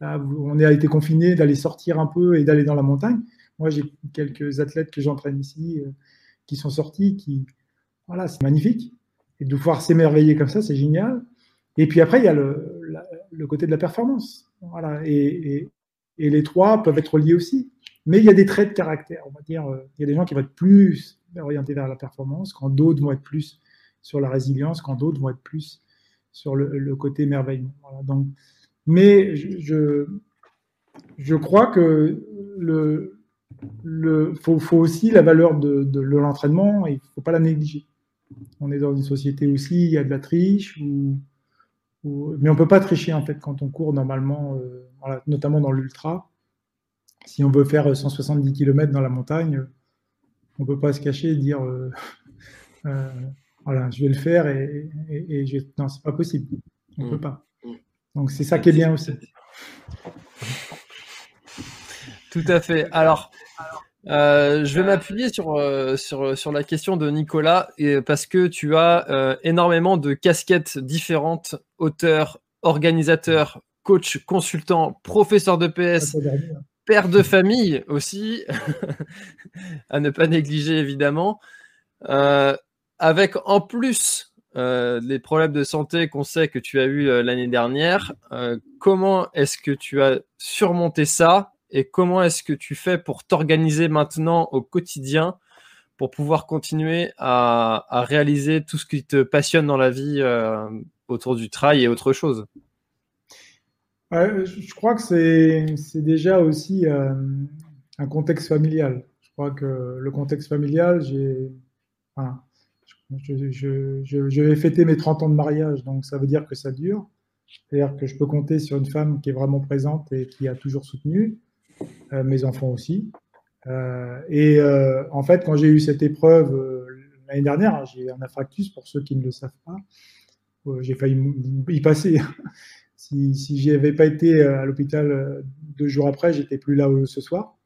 On a été confiné d'aller sortir un peu et d'aller dans la montagne. Moi, j'ai quelques athlètes que j'entraîne ici euh, qui sont sortis, qui, voilà, c'est magnifique. Et de pouvoir s'émerveiller comme ça, c'est génial. Et puis après, il y a le, le côté de la performance. Voilà. Et, et, les trois peuvent être liés aussi. Mais il y a des traits de caractère. On va dire, euh, il y a des gens qui vont être plus orientés vers la performance, quand d'autres vont être plus sur la résilience, quand d'autres vont être plus sur le, le côté. Voilà. Donc, mais je, je, crois que le, il faut, aussi la valeur de, l'entraînement et il ne faut pas la négliger. On est dans une société aussi, il y a de la triche, mais on ne peut pas tricher en fait quand on court normalement, euh, notamment dans l'ultra. Si on veut faire 170 km dans la montagne, on ne peut pas se cacher et dire euh, euh, voilà, je vais le faire et, et, je... non, c'est pas possible. On ne peut mm. pas. Donc c'est ça qui est bien aussi. Tout à fait. Alors, euh, je vais m'appuyer sur, euh, sur, sur la question de Nicolas et, parce que tu as euh, énormément de casquettes différentes, auteur, organisateur, coach, consultant, professeur de PS, père de famille aussi, à ne pas négliger évidemment, avec en plus les problèmes de santé qu'on sait que tu as eu l'année dernière. comment est-ce que tu as surmonté ça et comment est-ce que tu fais pour t'organiser maintenant au quotidien pour pouvoir continuer à, réaliser tout ce qui te passionne dans la vie euh, autour du trail et autre chose? Je crois que c'est déjà aussi euh, un contexte familial. Je crois que le contexte familial, j'ai, je, vais fêter mes 30 ans de mariage, donc ça veut dire que ça dure. C'est-à-dire que je peux compter sur une femme qui est vraiment présente et qui a toujours soutenu, euh, mes enfants aussi. Euh, et en fait, quand j'ai eu cette épreuve l'année dernière, j'ai un infarctus pour ceux qui ne le savent pas. j'ai failli y passer. Si si j'y avais pas été à l'hôpital deux jours après, j'étais plus là ce soir.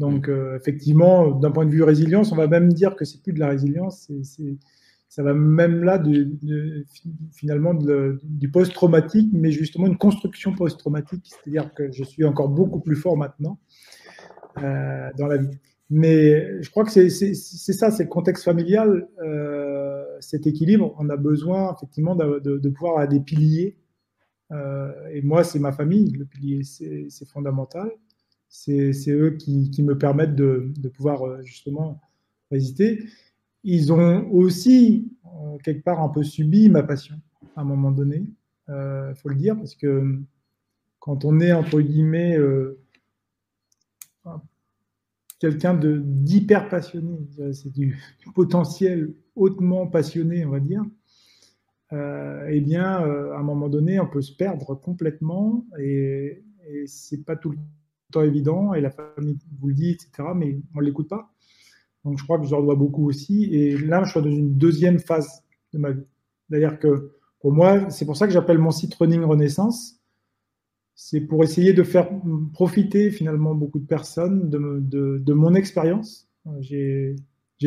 Donc, euh, effectivement, d'un point de vue résilience, on va même dire que c'est plus de la résilience, ça va même là de, finalement du post-traumatique, mais justement une construction post-traumatique, c'est-à-dire que je suis encore beaucoup plus fort maintenant euh, dans la vie. Mais je crois que c'est, ça, c'est le contexte familial, euh, cet équilibre. On a besoin effectivement de, de pouvoir avoir des piliers. Et moi, c'est ma famille, le pilier, c'est fondamental c'est eux qui, me permettent de, pouvoir euh, justement résister. Ils ont aussi, euh, quelque part, un peu subi ma passion à un moment donné, il euh, faut le dire, parce que quand on est, entre guillemets, quelqu'un d'hyper passionné, c'est du, potentiel hautement passionné, on va dire, eh bien, à un moment donné, on peut se perdre complètement et, c'est pas tout le temps évident et la famille vous le dit, etc. Mais on l'écoute pas. Donc je crois que je leur dois beaucoup aussi. Et là, je suis dans une deuxième phase de ma vie. D'ailleurs que pour moi, c'est pour ça que j'appelle mon site Running Renaissance. C'est pour essayer de faire profiter finalement beaucoup de personnes de, mon expérience.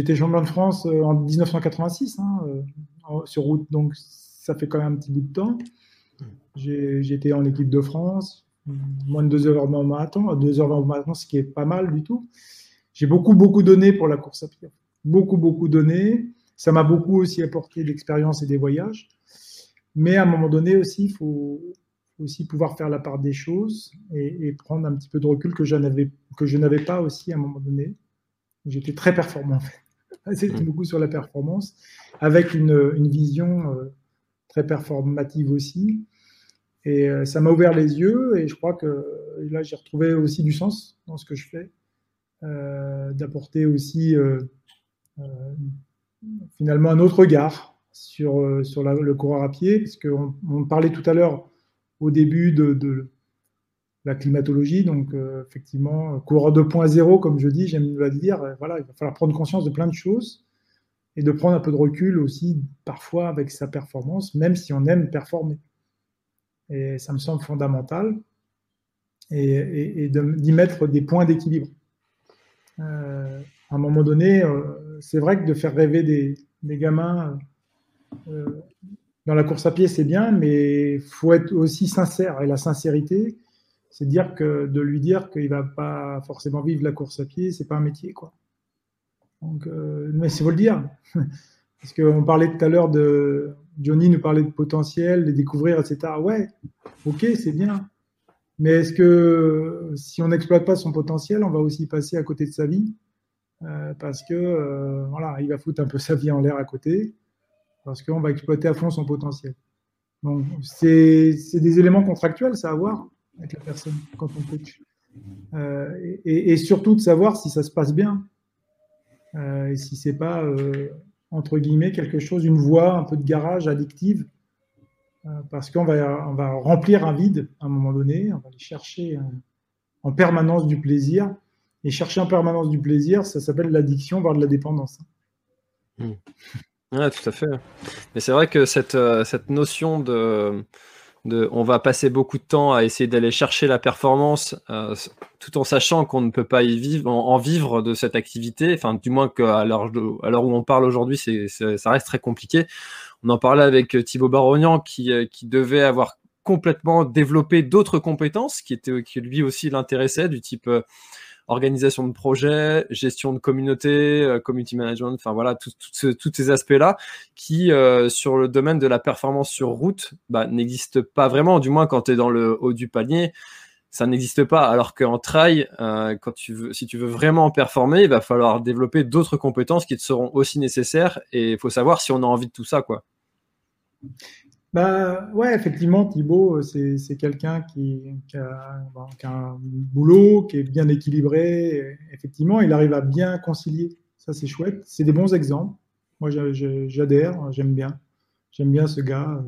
Été champion de France euh, en 1986 hein, euh, sur route, donc ça fait quand même un petit bout de temps. Été en équipe de France, moins de 2 heures en marathon, 2 heures en marathon, ce qui est pas mal du tout. J'ai beaucoup, beaucoup donné pour la course à pied. Beaucoup, beaucoup donné. Ça m'a beaucoup aussi apporté d'expérience et des voyages. Mais à un moment donné aussi, il faut aussi pouvoir faire la part des choses et, prendre un petit peu de recul que, que je n'avais pas aussi à un moment donné. J'étais très performant en fait. C'était mmh. beaucoup sur la performance, avec une, une vision euh, très performative aussi. Et euh, ça m'a ouvert les yeux et je crois que là, j'ai retrouvé aussi du sens dans ce que je fais, euh, d'apporter aussi finalement un autre regard sur, sur le coureur à pied, parce qu'on on parlait tout à l'heure au début de, la climatologie, donc effectivement, coureur 2.0, comme je dis, j'aime le dire, voilà, il va falloir prendre conscience de plein de choses et de prendre un peu de recul aussi, parfois avec sa performance, même si on aime performer. Et ça me semble fondamental. Et, d'y mettre des points d'équilibre. Euh, à un moment donné, euh, c'est vrai que de faire rêver des, gamins euh, dans la course à pied, c'est bien, mais il faut être aussi sincère. Et la sincérité, c'est dire que de lui dire qu'il va pas forcément vivre la course à pied, c'est pas un métier, quoi. Donc, mais c'est faut le dire, parce qu'on parlait tout à l'heure de Johnny nous parlait de potentiel, de découvrir, etc. Ouais, ok, c'est bien. Mais est-ce que si on n'exploite pas son potentiel, on va aussi passer à côté de sa vie? Euh, Parce que euh, voilà, il va foutre un peu sa vie en l'air à côté, parce qu'on va exploiter à fond son potentiel. Donc, c'est des éléments contractuels, ça à voir avec la personne quand on coach. Euh, et, surtout de savoir si ça se passe bien. et si c'est pas entre guillemets, quelque chose, une voie un peu de garage addictive, euh, parce qu'on va, on va remplir un vide à un moment donné, on va aller chercher euh, en permanence du plaisir. Et chercher en permanence du plaisir, ça s'appelle l'addiction, voire de la dépendance. Mmh. tout à fait. Mais c'est vrai que cette, euh, cette notion de, on va passer beaucoup de temps à essayer d'aller chercher la performance, euh, tout en sachant qu'on ne peut pas y vivre, en, vivre de cette activité. Enfin, du moins qu'à l'heure, où on parle aujourd'hui, c'est, ça reste très compliqué. On en parlait avec euh, Thibaut Barognan qui, euh, qui devait avoir complètement développé d'autres compétences qui étaient, qui lui aussi l'intéressaient, du type organisation de projet, gestion de communauté, euh, community management, enfin voilà, tous ces aspects-là qui, euh, sur le domaine de la performance sur route, bah, n'existent pas vraiment, du moins quand tu es dans le haut du panier, ça n'existe pas. Alors qu'en trail, euh, si tu veux vraiment performer, il va falloir développer d'autres compétences qui te seront aussi nécessaires et il faut savoir si on a envie de tout ça, quoi. Bah ouais, effectivement, Thibaut, c'est quelqu'un qui, qui, a, qui, a, un boulot, qui est bien équilibré. Effectivement, il arrive à bien concilier. Ça, c'est chouette. C'est des bons exemples. Moi, j'adhère, j'aime bien. J'aime bien ce gars.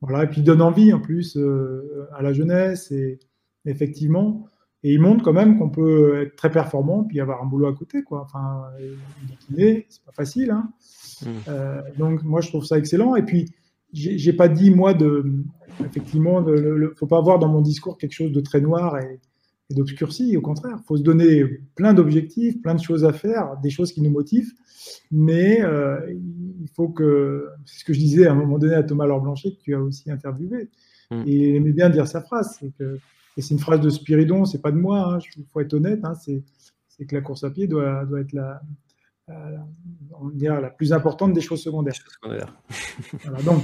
Voilà, et puis il donne envie en plus euh, à la jeunesse. Et effectivement, et il montre quand même qu'on peut être très performant puis avoir un boulot à côté. Quoi. Enfin, il est c'est pas facile. Hein. Mmh. Euh, donc, moi, je trouve ça excellent. Et puis, j'ai pas dit, moi, de. Effectivement, il faut pas avoir dans mon discours quelque chose de très noir et, et d'obscurci. Au contraire, il faut se donner plein d'objectifs, plein de choses à faire, des choses qui nous motivent. Mais euh, il faut que. C'est ce que je disais à un moment donné à Thomas Laure Blanchet, que tu as aussi interviewé. Mmh. Et il aimait bien dire sa phrase que et c'est une phrase de Spiridon, c'est pas de moi, il hein, faut être honnête, hein, c'est que la course à pied doit, doit être la, euh, on la plus importante des choses secondaires. voilà, donc,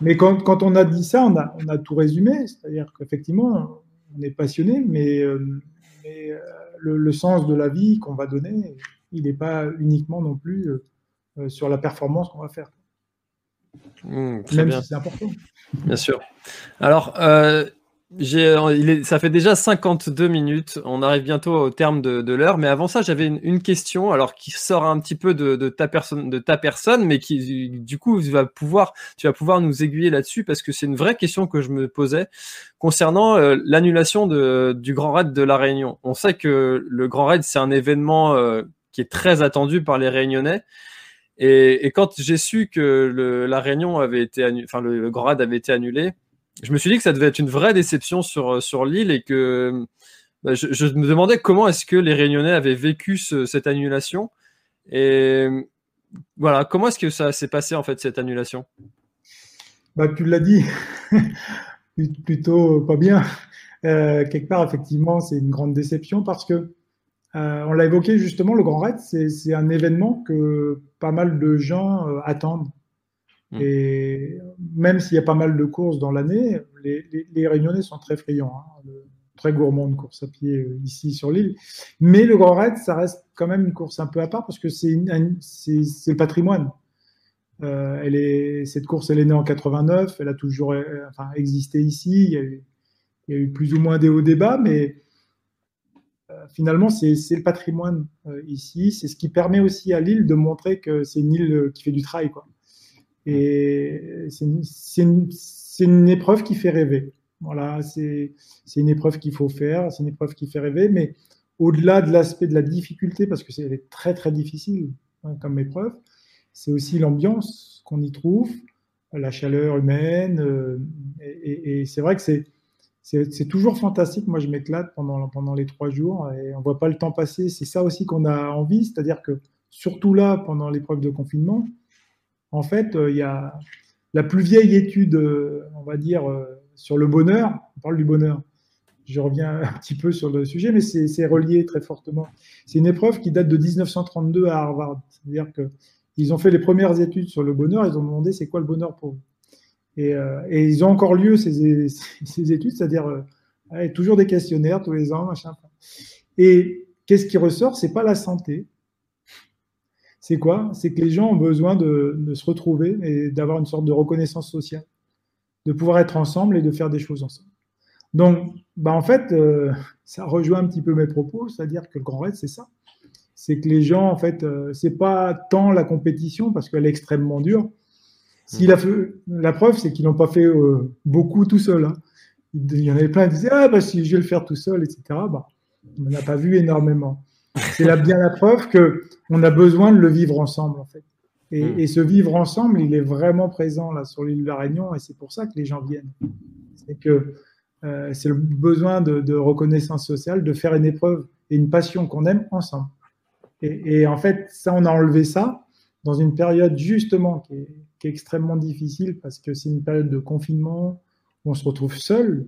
mais quand, quand, on a dit ça, on a, on a tout résumé, c'est-à-dire qu'effectivement, on est passionné, mais, euh, mais euh, le, le, sens de la vie qu'on va donner, il n'est pas uniquement non plus sur la performance qu'on va faire. Mmh, Même bien. si c'est important. Bien sûr. Alors, euh, il est, ça fait déjà 52 minutes. On arrive bientôt au terme de, de l'heure. Mais avant ça, j'avais une, une, question, alors qui sort un petit peu de, de, ta personne, de ta personne, mais qui, du coup, va pouvoir, tu vas pouvoir nous aiguiller là-dessus parce que c'est une vraie question que je me posais concernant euh, l'annulation du Grand Raid de la Réunion. On sait que le Grand Raid, c'est un événement euh, qui est très attendu par les Réunionnais. Et, et quand j'ai su que le, la Réunion avait été, enfin le, le Grand Raid avait été annulé je me suis dit que ça devait être une vraie déception sur, euh, sur l'île et que bah, je, me demandais comment est-ce que les Réunionnais avaient vécu ce, cette annulation. Et voilà, comment est-ce que ça s'est passé en fait cette annulation? Bah, Tu l'as dit, plutôt pas bien. Euh, quelque part, effectivement, c'est une grande déception parce que, euh, on l'a évoqué justement, le Grand Raid, c'est un événement que pas mal de gens attendent. Mm. Et même s'il y a pas mal de courses dans l'année, les, Réunionnais sont très friands, hein, très gourmands de course à pied euh, ici sur l'île. Mais le Grand Raid, ça reste quand même une course un peu à part parce que c'est le patrimoine. Euh, cette course, elle est née en 89, elle a toujours euh, existé ici. Il y, a eu, plus ou moins des hauts débats, mais finalement, c'est le patrimoine ici. C'est ce qui permet aussi à l'île de montrer que c'est une île qui fait du trail. Quoi. Et c'est une, une, épreuve qui fait rêver. Voilà, c'est une épreuve qu'il faut faire, c'est une épreuve qui fait rêver, mais au-delà de l'aspect de la difficulté, parce que c'est très très difficile hein, comme épreuve, c'est aussi l'ambiance qu'on y trouve, la chaleur humaine, euh, et, c'est vrai que c'est c'est toujours fantastique. Moi, je m'éclate pendant, pendant les trois jours et on voit pas le temps passer. C'est ça aussi qu'on a envie, c'est-à-dire que surtout là, pendant l'épreuve de confinement, en fait, euh, il y a la plus vieille étude, euh, on va dire, euh, sur le bonheur. On parle du bonheur. Je reviens un petit peu sur le sujet, mais c'est relié très fortement. C'est une épreuve qui date de 1932 à Harvard. C'est-à-dire qu'ils ont fait les premières études sur le bonheur. Ils ont demandé c'est quoi le bonheur pour vous? Et, ils ont encore lieu ces, ces études, c'est-à-dire toujours des questionnaires tous les ans, machin. Et qu'est-ce qui ressort? C'est pas la santé, c'est quoi? C'est que les gens ont besoin de, se retrouver et d'avoir une sorte de reconnaissance sociale, de pouvoir être ensemble et de faire des choses ensemble. Donc, bah en fait, euh, ça rejoint un petit peu mes propos, c'est-à-dire que le grand raid, c'est ça. C'est que les gens, en fait, euh, c'est pas tant la compétition parce qu'elle est extrêmement dure. Si la, la preuve, c'est qu'ils n'ont pas fait euh, beaucoup tout seul. Hein. Il y en avait plein qui disaient ah bah si je vais le faire tout seul, etc. Bah, on n'en a pas vu énormément c'est bien la preuve que on a besoin de le vivre ensemble, en fait. Et, et ce vivre ensemble, il est vraiment présent là sur l'île de la Réunion, et c'est pour ça que les gens viennent. C'est que euh, c'est le besoin de, de, reconnaissance sociale, de faire une épreuve et une passion qu'on aime ensemble. Et, et, en fait, ça, on a enlevé ça dans une période justement qui est, qui est extrêmement difficile parce que c'est une période de confinement où on se retrouve seul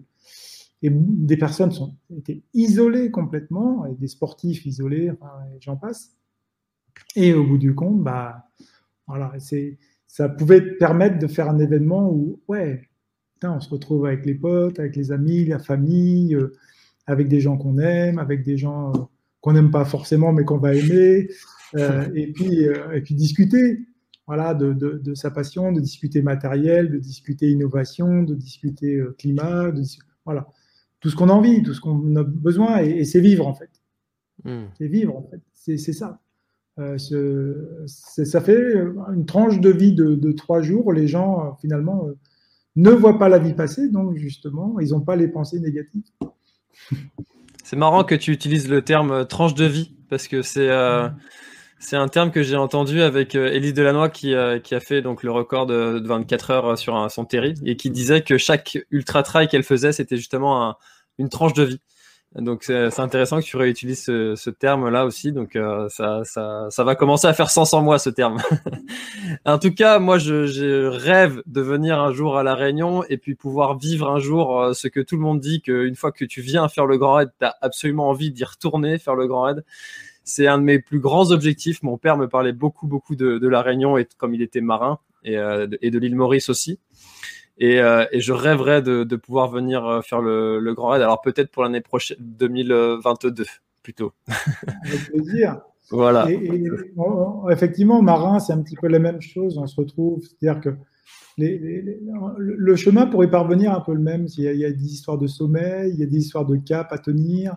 et des personnes sont été isolées complètement, des sportifs isolés, enfin, j'en passe. Et au bout du compte, bah, voilà, c'est, ça pouvait permettre de faire un événement où, ouais, on se retrouve avec les potes, avec les amis, la famille, euh, avec des gens qu'on aime, avec des gens euh, qu'on n'aime pas forcément, mais qu'on va aimer, euh, et puis, et puis discuter. voilà, de, de, sa passion, de discuter matériel, de discuter innovation, de discuter climat, voilà, tout ce qu'on a envie, tout ce qu'on a besoin, et, c'est vivre en fait. Hmm. C'est vivre en fait, c'est ça. Ce, ça fait une tranche de vie de, de trois jours. Les gens finalement ne voient pas la vie passer, donc justement, ils n'ont pas les pensées négatives. C'est marrant que tu utilises le terme euh, tranche de vie, parce que c'est euh, c'est un terme que j'ai entendu avec euh, Élise Delannoy qui, qui a fait donc le record de, 24 heures sur son terry et qui disait que chaque ultra trail qu'elle faisait, c'était justement une tranche de vie. Donc c'est intéressant que tu réutilises ce, ce terme-là aussi. Donc euh, ça, ça, ça, va commencer à faire sens en moi ce terme. en tout cas, moi je, je, rêve de venir un jour à la Réunion et puis pouvoir vivre un jour euh, ce que tout le monde dit qu'une fois que tu viens faire le Grand Raid, tu as absolument envie d'y retourner faire le Grand Raid. C'est un de mes plus grands objectifs. Mon père me parlait beaucoup beaucoup de, de la Réunion et comme il était marin et, euh, et de l'île Maurice aussi. Et, euh, et, je rêverais de, de pouvoir venir euh, faire le, le, Grand Raid. Alors peut-être pour l'année prochaine, 2022 plutôt. Avec plaisir. voilà. Et, effectivement, marin, c'est un petit peu la même chose. On se retrouve, c'est-à-dire que les, le chemin pour y parvenir un peu le même. Il y, a, il y, a, des histoires de sommeil, il y a des histoires de cap à tenir,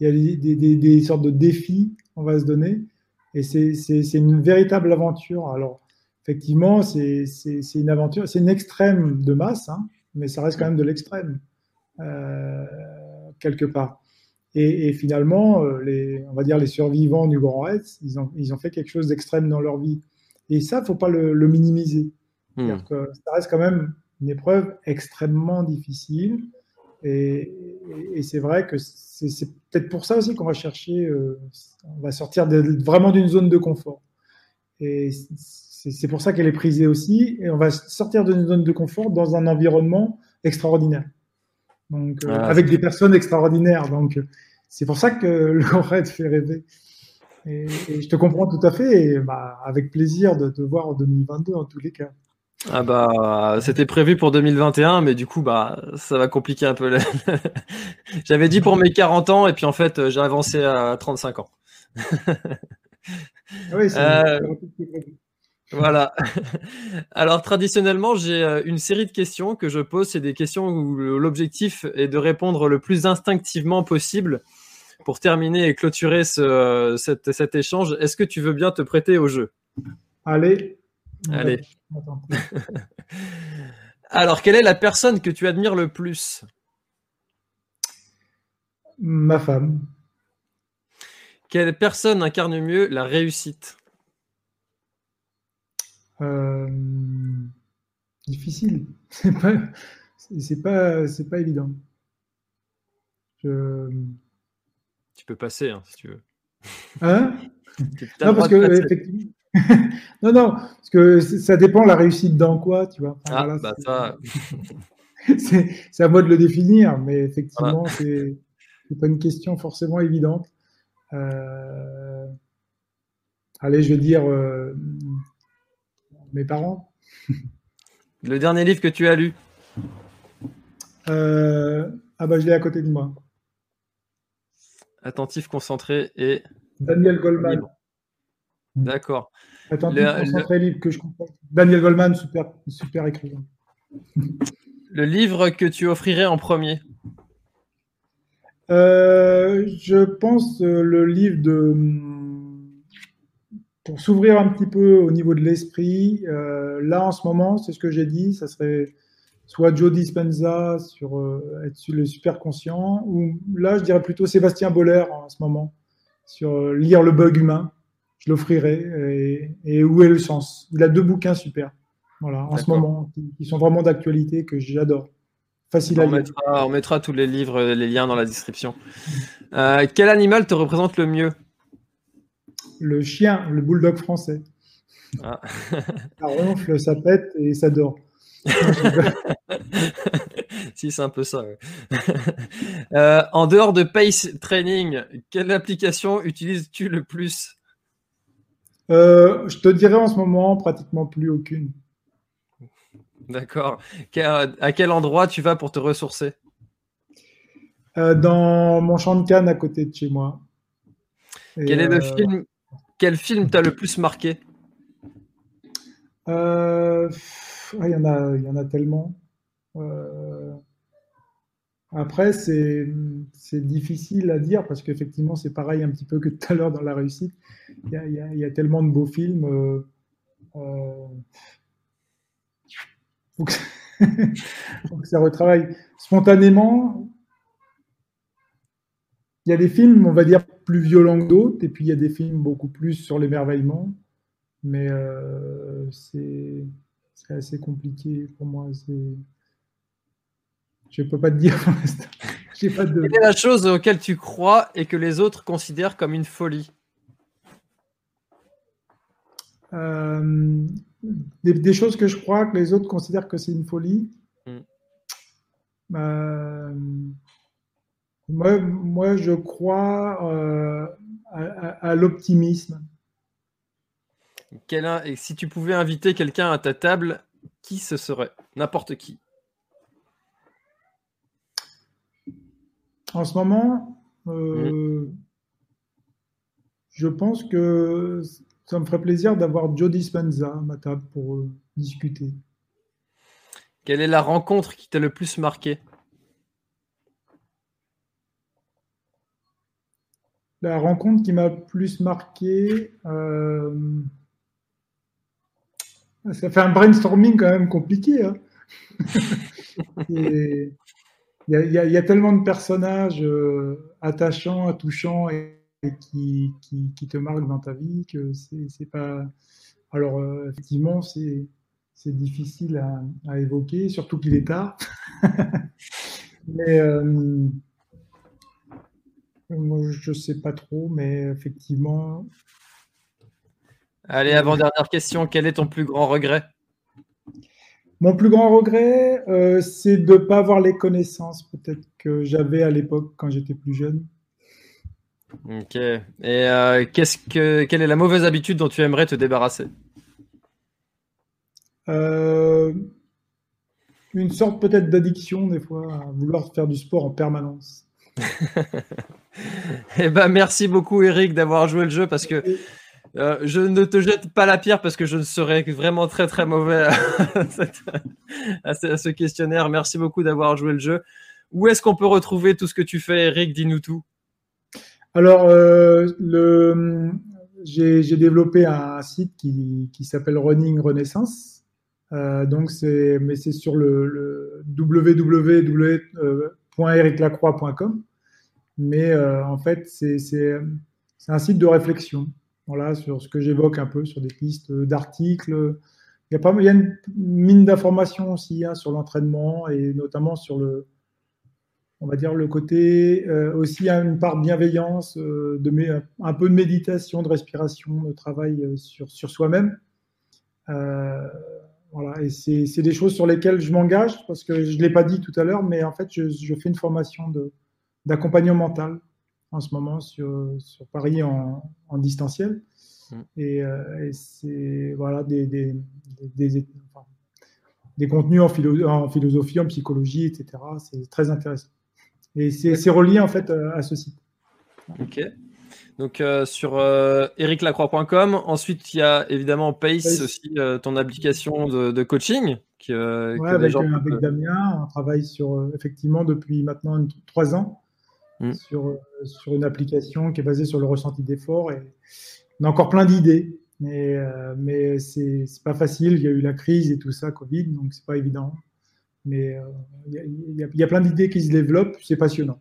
il y a des, des, des sortes de défis qu'on va se donner. Et c'est une véritable aventure. Alors, effectivement, c'est une aventure, c'est une extrême de masse, hein, mais ça reste quand même de l'extrême, euh, quelque part. Et, finalement, euh, les, on va dire les survivants du Grand Raid, ils ont, ils ont fait quelque chose d'extrême dans leur vie. Et ça, faut pas le, minimiser. Hmm. Que ça reste quand même une épreuve extrêmement difficile. Et, c'est vrai que c'est peut-être pour ça aussi qu'on va chercher, euh, on va sortir vraiment d'une zone de confort. Et c'est pour ça qu'elle est prisée aussi. Et on va sortir de notre zone de confort dans un environnement extraordinaire. Donc, euh, ah, avec des personnes extraordinaires. Donc, c'est pour ça que le Raid fait rêver. Et, je te comprends tout à fait. Et bah, avec plaisir de te voir en 2022 en tous les cas. Ah bah c'était prévu pour 2021 mais du coup bah ça va compliquer un peu. J'avais dit pour mes 40 ans et puis en fait j'ai avancé à 35 ans. Ah oui, c'est euh, voilà. Alors traditionnellement, j'ai euh, une série de questions que je pose. C'est des questions où l'objectif est de répondre le plus instinctivement possible pour terminer et clôturer ce, cet, échange. Est-ce que tu veux bien te prêter au jeu? Allez. Allez. Alors, quelle est la personne que tu admires le plus? Ma femme. Quelle personne incarne mieux la réussite? Euh, difficile. C'est pas, c'est pas, c'est pas évident. Je... Tu peux passer hein, si tu veux. Hein? Non, parce que effectivement... non, non, parce que ça dépend la réussite dans quoi, tu vois. ah, bah ça. c'est à moi de le définir, mais effectivement, c'est pas une question forcément évidente. Euh... Allez, je vais dire euh mes parents. Le dernier livre que tu as lu euh, Ah bah je l'ai à côté de moi. Attentif, concentré et... Daniel Goldman. D'accord. Attentif, concentré, que je comprends. Daniel Goldman, super, super écrivain. Le livre que tu offrirais en premier euh, Je pense euh, le livre de pour s'ouvrir un petit peu au niveau de l'esprit, euh, là en ce moment, c'est ce que j'ai dit, ça serait soit Joe Dispenza sur euh, être sur le super conscient, ou là je dirais plutôt Sébastien Boller en ce moment sur euh, lire le bug humain. Je l'offrirai et, où est le sens? Il a deux bouquins super, voilà, en ce moment, qui, sont vraiment d'actualité que j'adore. Facile à lire. Mettra, on mettra tous les livres, les liens dans la description. quel animal te représente le mieux? Le chien, le bulldog français. Ah. ça ronfle, ça pète et ça dort. si, c'est un peu ça. Euh, en dehors de Pace Training, quelle application utilises-tu le plus? Euh, Je te dirais en ce moment pratiquement plus aucune. D'accord. À quel endroit tu vas pour te ressourcer? Euh, Dans mon champ de canne à côté de chez moi. quel est le film quel film t'a le plus marqué? Euh, ah, il, y en a, il y en a tellement. Euh, après, c'est difficile à dire parce qu'effectivement, c'est pareil un petit peu que tout à l'heure dans la réussite. Il y, a, il, y a, tellement de beaux films. Euh, euh faut, faut que ça retravaille spontanément. Il y a des films, on va dire, plus violents que d'autres, et puis il y a des films beaucoup plus sur l'émerveillement. Mais euh, c'est assez compliqué pour moi. Je ne peux pas te dire pour l'instant. Quelle est la chose auquel tu crois et que les autres considèrent comme une folie? Euh, des, choses que je crois que les autres considèrent que c'est une folie. Hmm. Euh, moi, je crois euh, à, l'optimisme. Et si tu pouvais inviter quelqu'un à ta table, qui ce serait? N'importe qui. En ce moment, euh, je pense que ça me ferait plaisir d'avoir Joe Dispenza à ma table pour euh, discuter. Quelle est la rencontre qui t'a le plus marqué? La rencontre qui m'a plus marqué, euh, ça fait un brainstorming quand même compliqué. Hein. il, y a, tellement de personnages euh, attachants, touchants et, qui, qui, te marquent dans ta vie que c'est pas. Alors, euh, effectivement, c'est difficile à, à, évoquer, surtout qu'il est tard. Mais je sais pas trop, mais effectivement. Allez, avant-dernière question, quel est ton plus grand regret? Mon plus grand regret, euh, c'est de ne pas avoir les connaissances peut-être que j'avais à l'époque quand j'étais plus jeune. Ok. Et euh, qu'est-ce que, quelle est la mauvaise habitude dont tu aimerais te débarrasser? Euh, Une sorte peut-être d'addiction des fois, à vouloir faire du sport en permanence. eh ben, merci beaucoup, Eric, d'avoir joué le jeu parce que euh, je ne te jette pas la pierre parce que je serais vraiment très très mauvais à, ce questionnaire. Merci beaucoup d'avoir joué le jeu. Où est-ce qu'on peut retrouver tout ce que tu fais, Eric? Dis-nous tout. Alors, euh, j'ai, développé un site qui, s'appelle Running Renaissance. Euh, donc, mais c'est sur le www.ericlacroix.com. Mais euh, en fait, c'est un site de réflexion voilà, sur ce que j'évoque un peu, sur des pistes d'articles. Il y a, il une mine d'informations aussi hein, sur l'entraînement et notamment sur le, on va dire le côté euh, aussi une part de bienveillance, euh, de, un peu de méditation, de respiration, de travail sur, sur soi-même. voilà, et c'est des choses sur lesquelles je m'engage parce que je ne l'ai pas dit tout à l'heure, mais en fait, je, je fais une formation de, d'accompagnement mental en ce moment sur, sur Paris en, en distanciel. Mm. Euh, et, c'est voilà, des, des, des, des contenus en, philo, en, philosophie, en psychologie, etc. C'est très intéressant. Et c'est relié en fait à ce site. Ok. Donc euh, sur euh, ericlacroix.com. Ensuite, il y a évidemment Pace, aussi, ton application de, de coaching. Qui, ouais, avec, avec, Damien, on travaille sur effectivement depuis maintenant trois ans Mm. sur, euh, sur une application qui est basée sur le ressenti d'effort. Et on a encore plein d'idées, mais, euh, mais c'est pas facile. Il y a eu la crise et tout ça, Covid, donc c'est pas évident. Mais euh, il y, y, a plein d'idées qui se développent, c'est passionnant.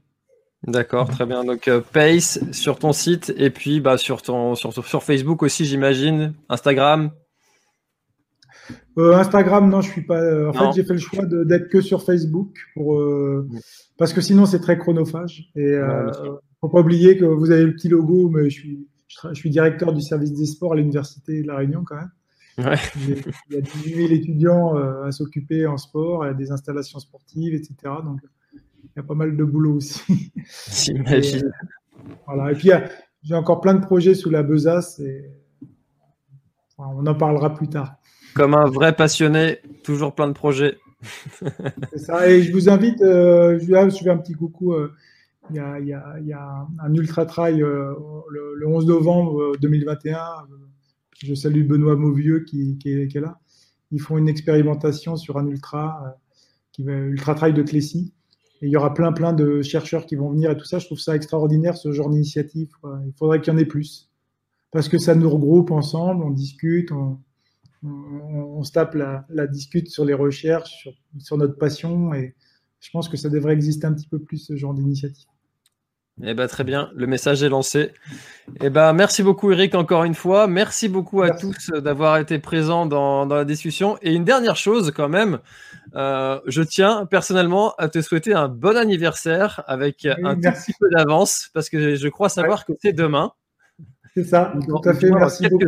D'accord, très bien. Donc Pace sur ton site et puis bah, sur, ton, sur, sur Facebook aussi, j'imagine. Instagram Instagram, non, je suis pas. en fait, j'ai fait le choix d'être que sur Facebook pour, mm parce que sinon c'est très chronophage. Et euh, faut pas oublier que vous avez le petit logo, mais je suis, je, suis directeur du service des sports à l'université de la Réunion quand même. Ouais. Il y a 18 000 étudiants euh, à s'occuper en sport, il y a des installations sportives, etc. Donc il y a pas mal de boulot aussi. J'imagine. voilà. Et puis j'ai encore plein de projets sous la besace et on en parlera plus tard. Comme un vrai passionné, toujours plein de projets. C'est ça. Et je vous invite, euh, je, vais, je un petit coucou. Euh, il, y a, un ultra trail euh, le, 11 novembre 2021. Je salue Benoît Mauvieux qui, est, là. ils font une expérimentation sur un ultra, ultra trail de Clécy. Et il y aura plein, plein de chercheurs qui vont venir et tout ça. Je trouve ça extraordinaire, ce genre d'initiative. Il faudrait qu'il y en ait plus. Parce que ça nous regroupe ensemble, on discute, on, on, se tape la, discute sur les recherches, sur, notre passion. Et je pense que ça devrait exister un petit peu plus, ce genre d'initiative. Eh ben, très bien, le message est lancé. Eh ben, merci beaucoup Eric encore une fois. Merci beaucoup à tous d'avoir été présents dans, la discussion. Et une dernière chose quand même, euh, je tiens personnellement à te souhaiter un bon anniversaire avec un petit peu d'avance parce que je crois savoir que c'est demain. C'est ça, tout à fait. Merci beaucoup.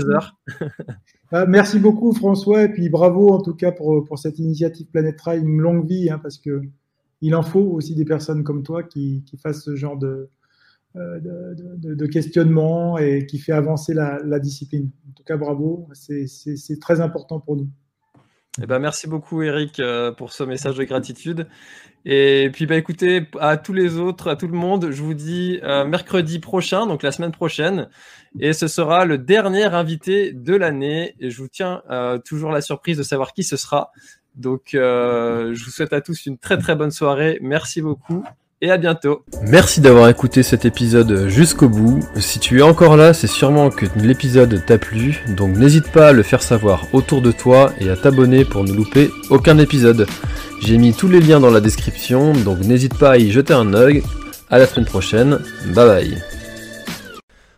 Ah, merci beaucoup François et puis bravo en tout cas pour, pour cette initiative Planète Trail, une longue vie hein, parce que il en faut aussi des personnes comme toi qui, qui fassent ce genre de, euh, de, de, questionnement et qui fait avancer la, la discipline. En tout cas, bravo, c'est très important pour nous. Eh ben, merci beaucoup Eric euh, pour ce message de gratitude. Et puis bah écoutez, à tous les autres, à tout le monde, je vous dis euh, mercredi prochain, donc la semaine prochaine, et ce sera le dernier invité de l'année. Et je vous tiens euh, toujours la surprise de savoir qui ce sera. Donc euh, je vous souhaite à tous une très très bonne soirée. Merci beaucoup et à bientôt. Merci d'avoir écouté cet épisode jusqu'au bout. Si tu es encore là, c'est sûrement que l'épisode t'a plu, donc n'hésite pas à le faire savoir autour de toi et à t'abonner pour ne louper aucun épisode. J'ai mis tous les liens dans la description, donc n'hésite pas à y jeter un œil. À la semaine prochaine, bye bye.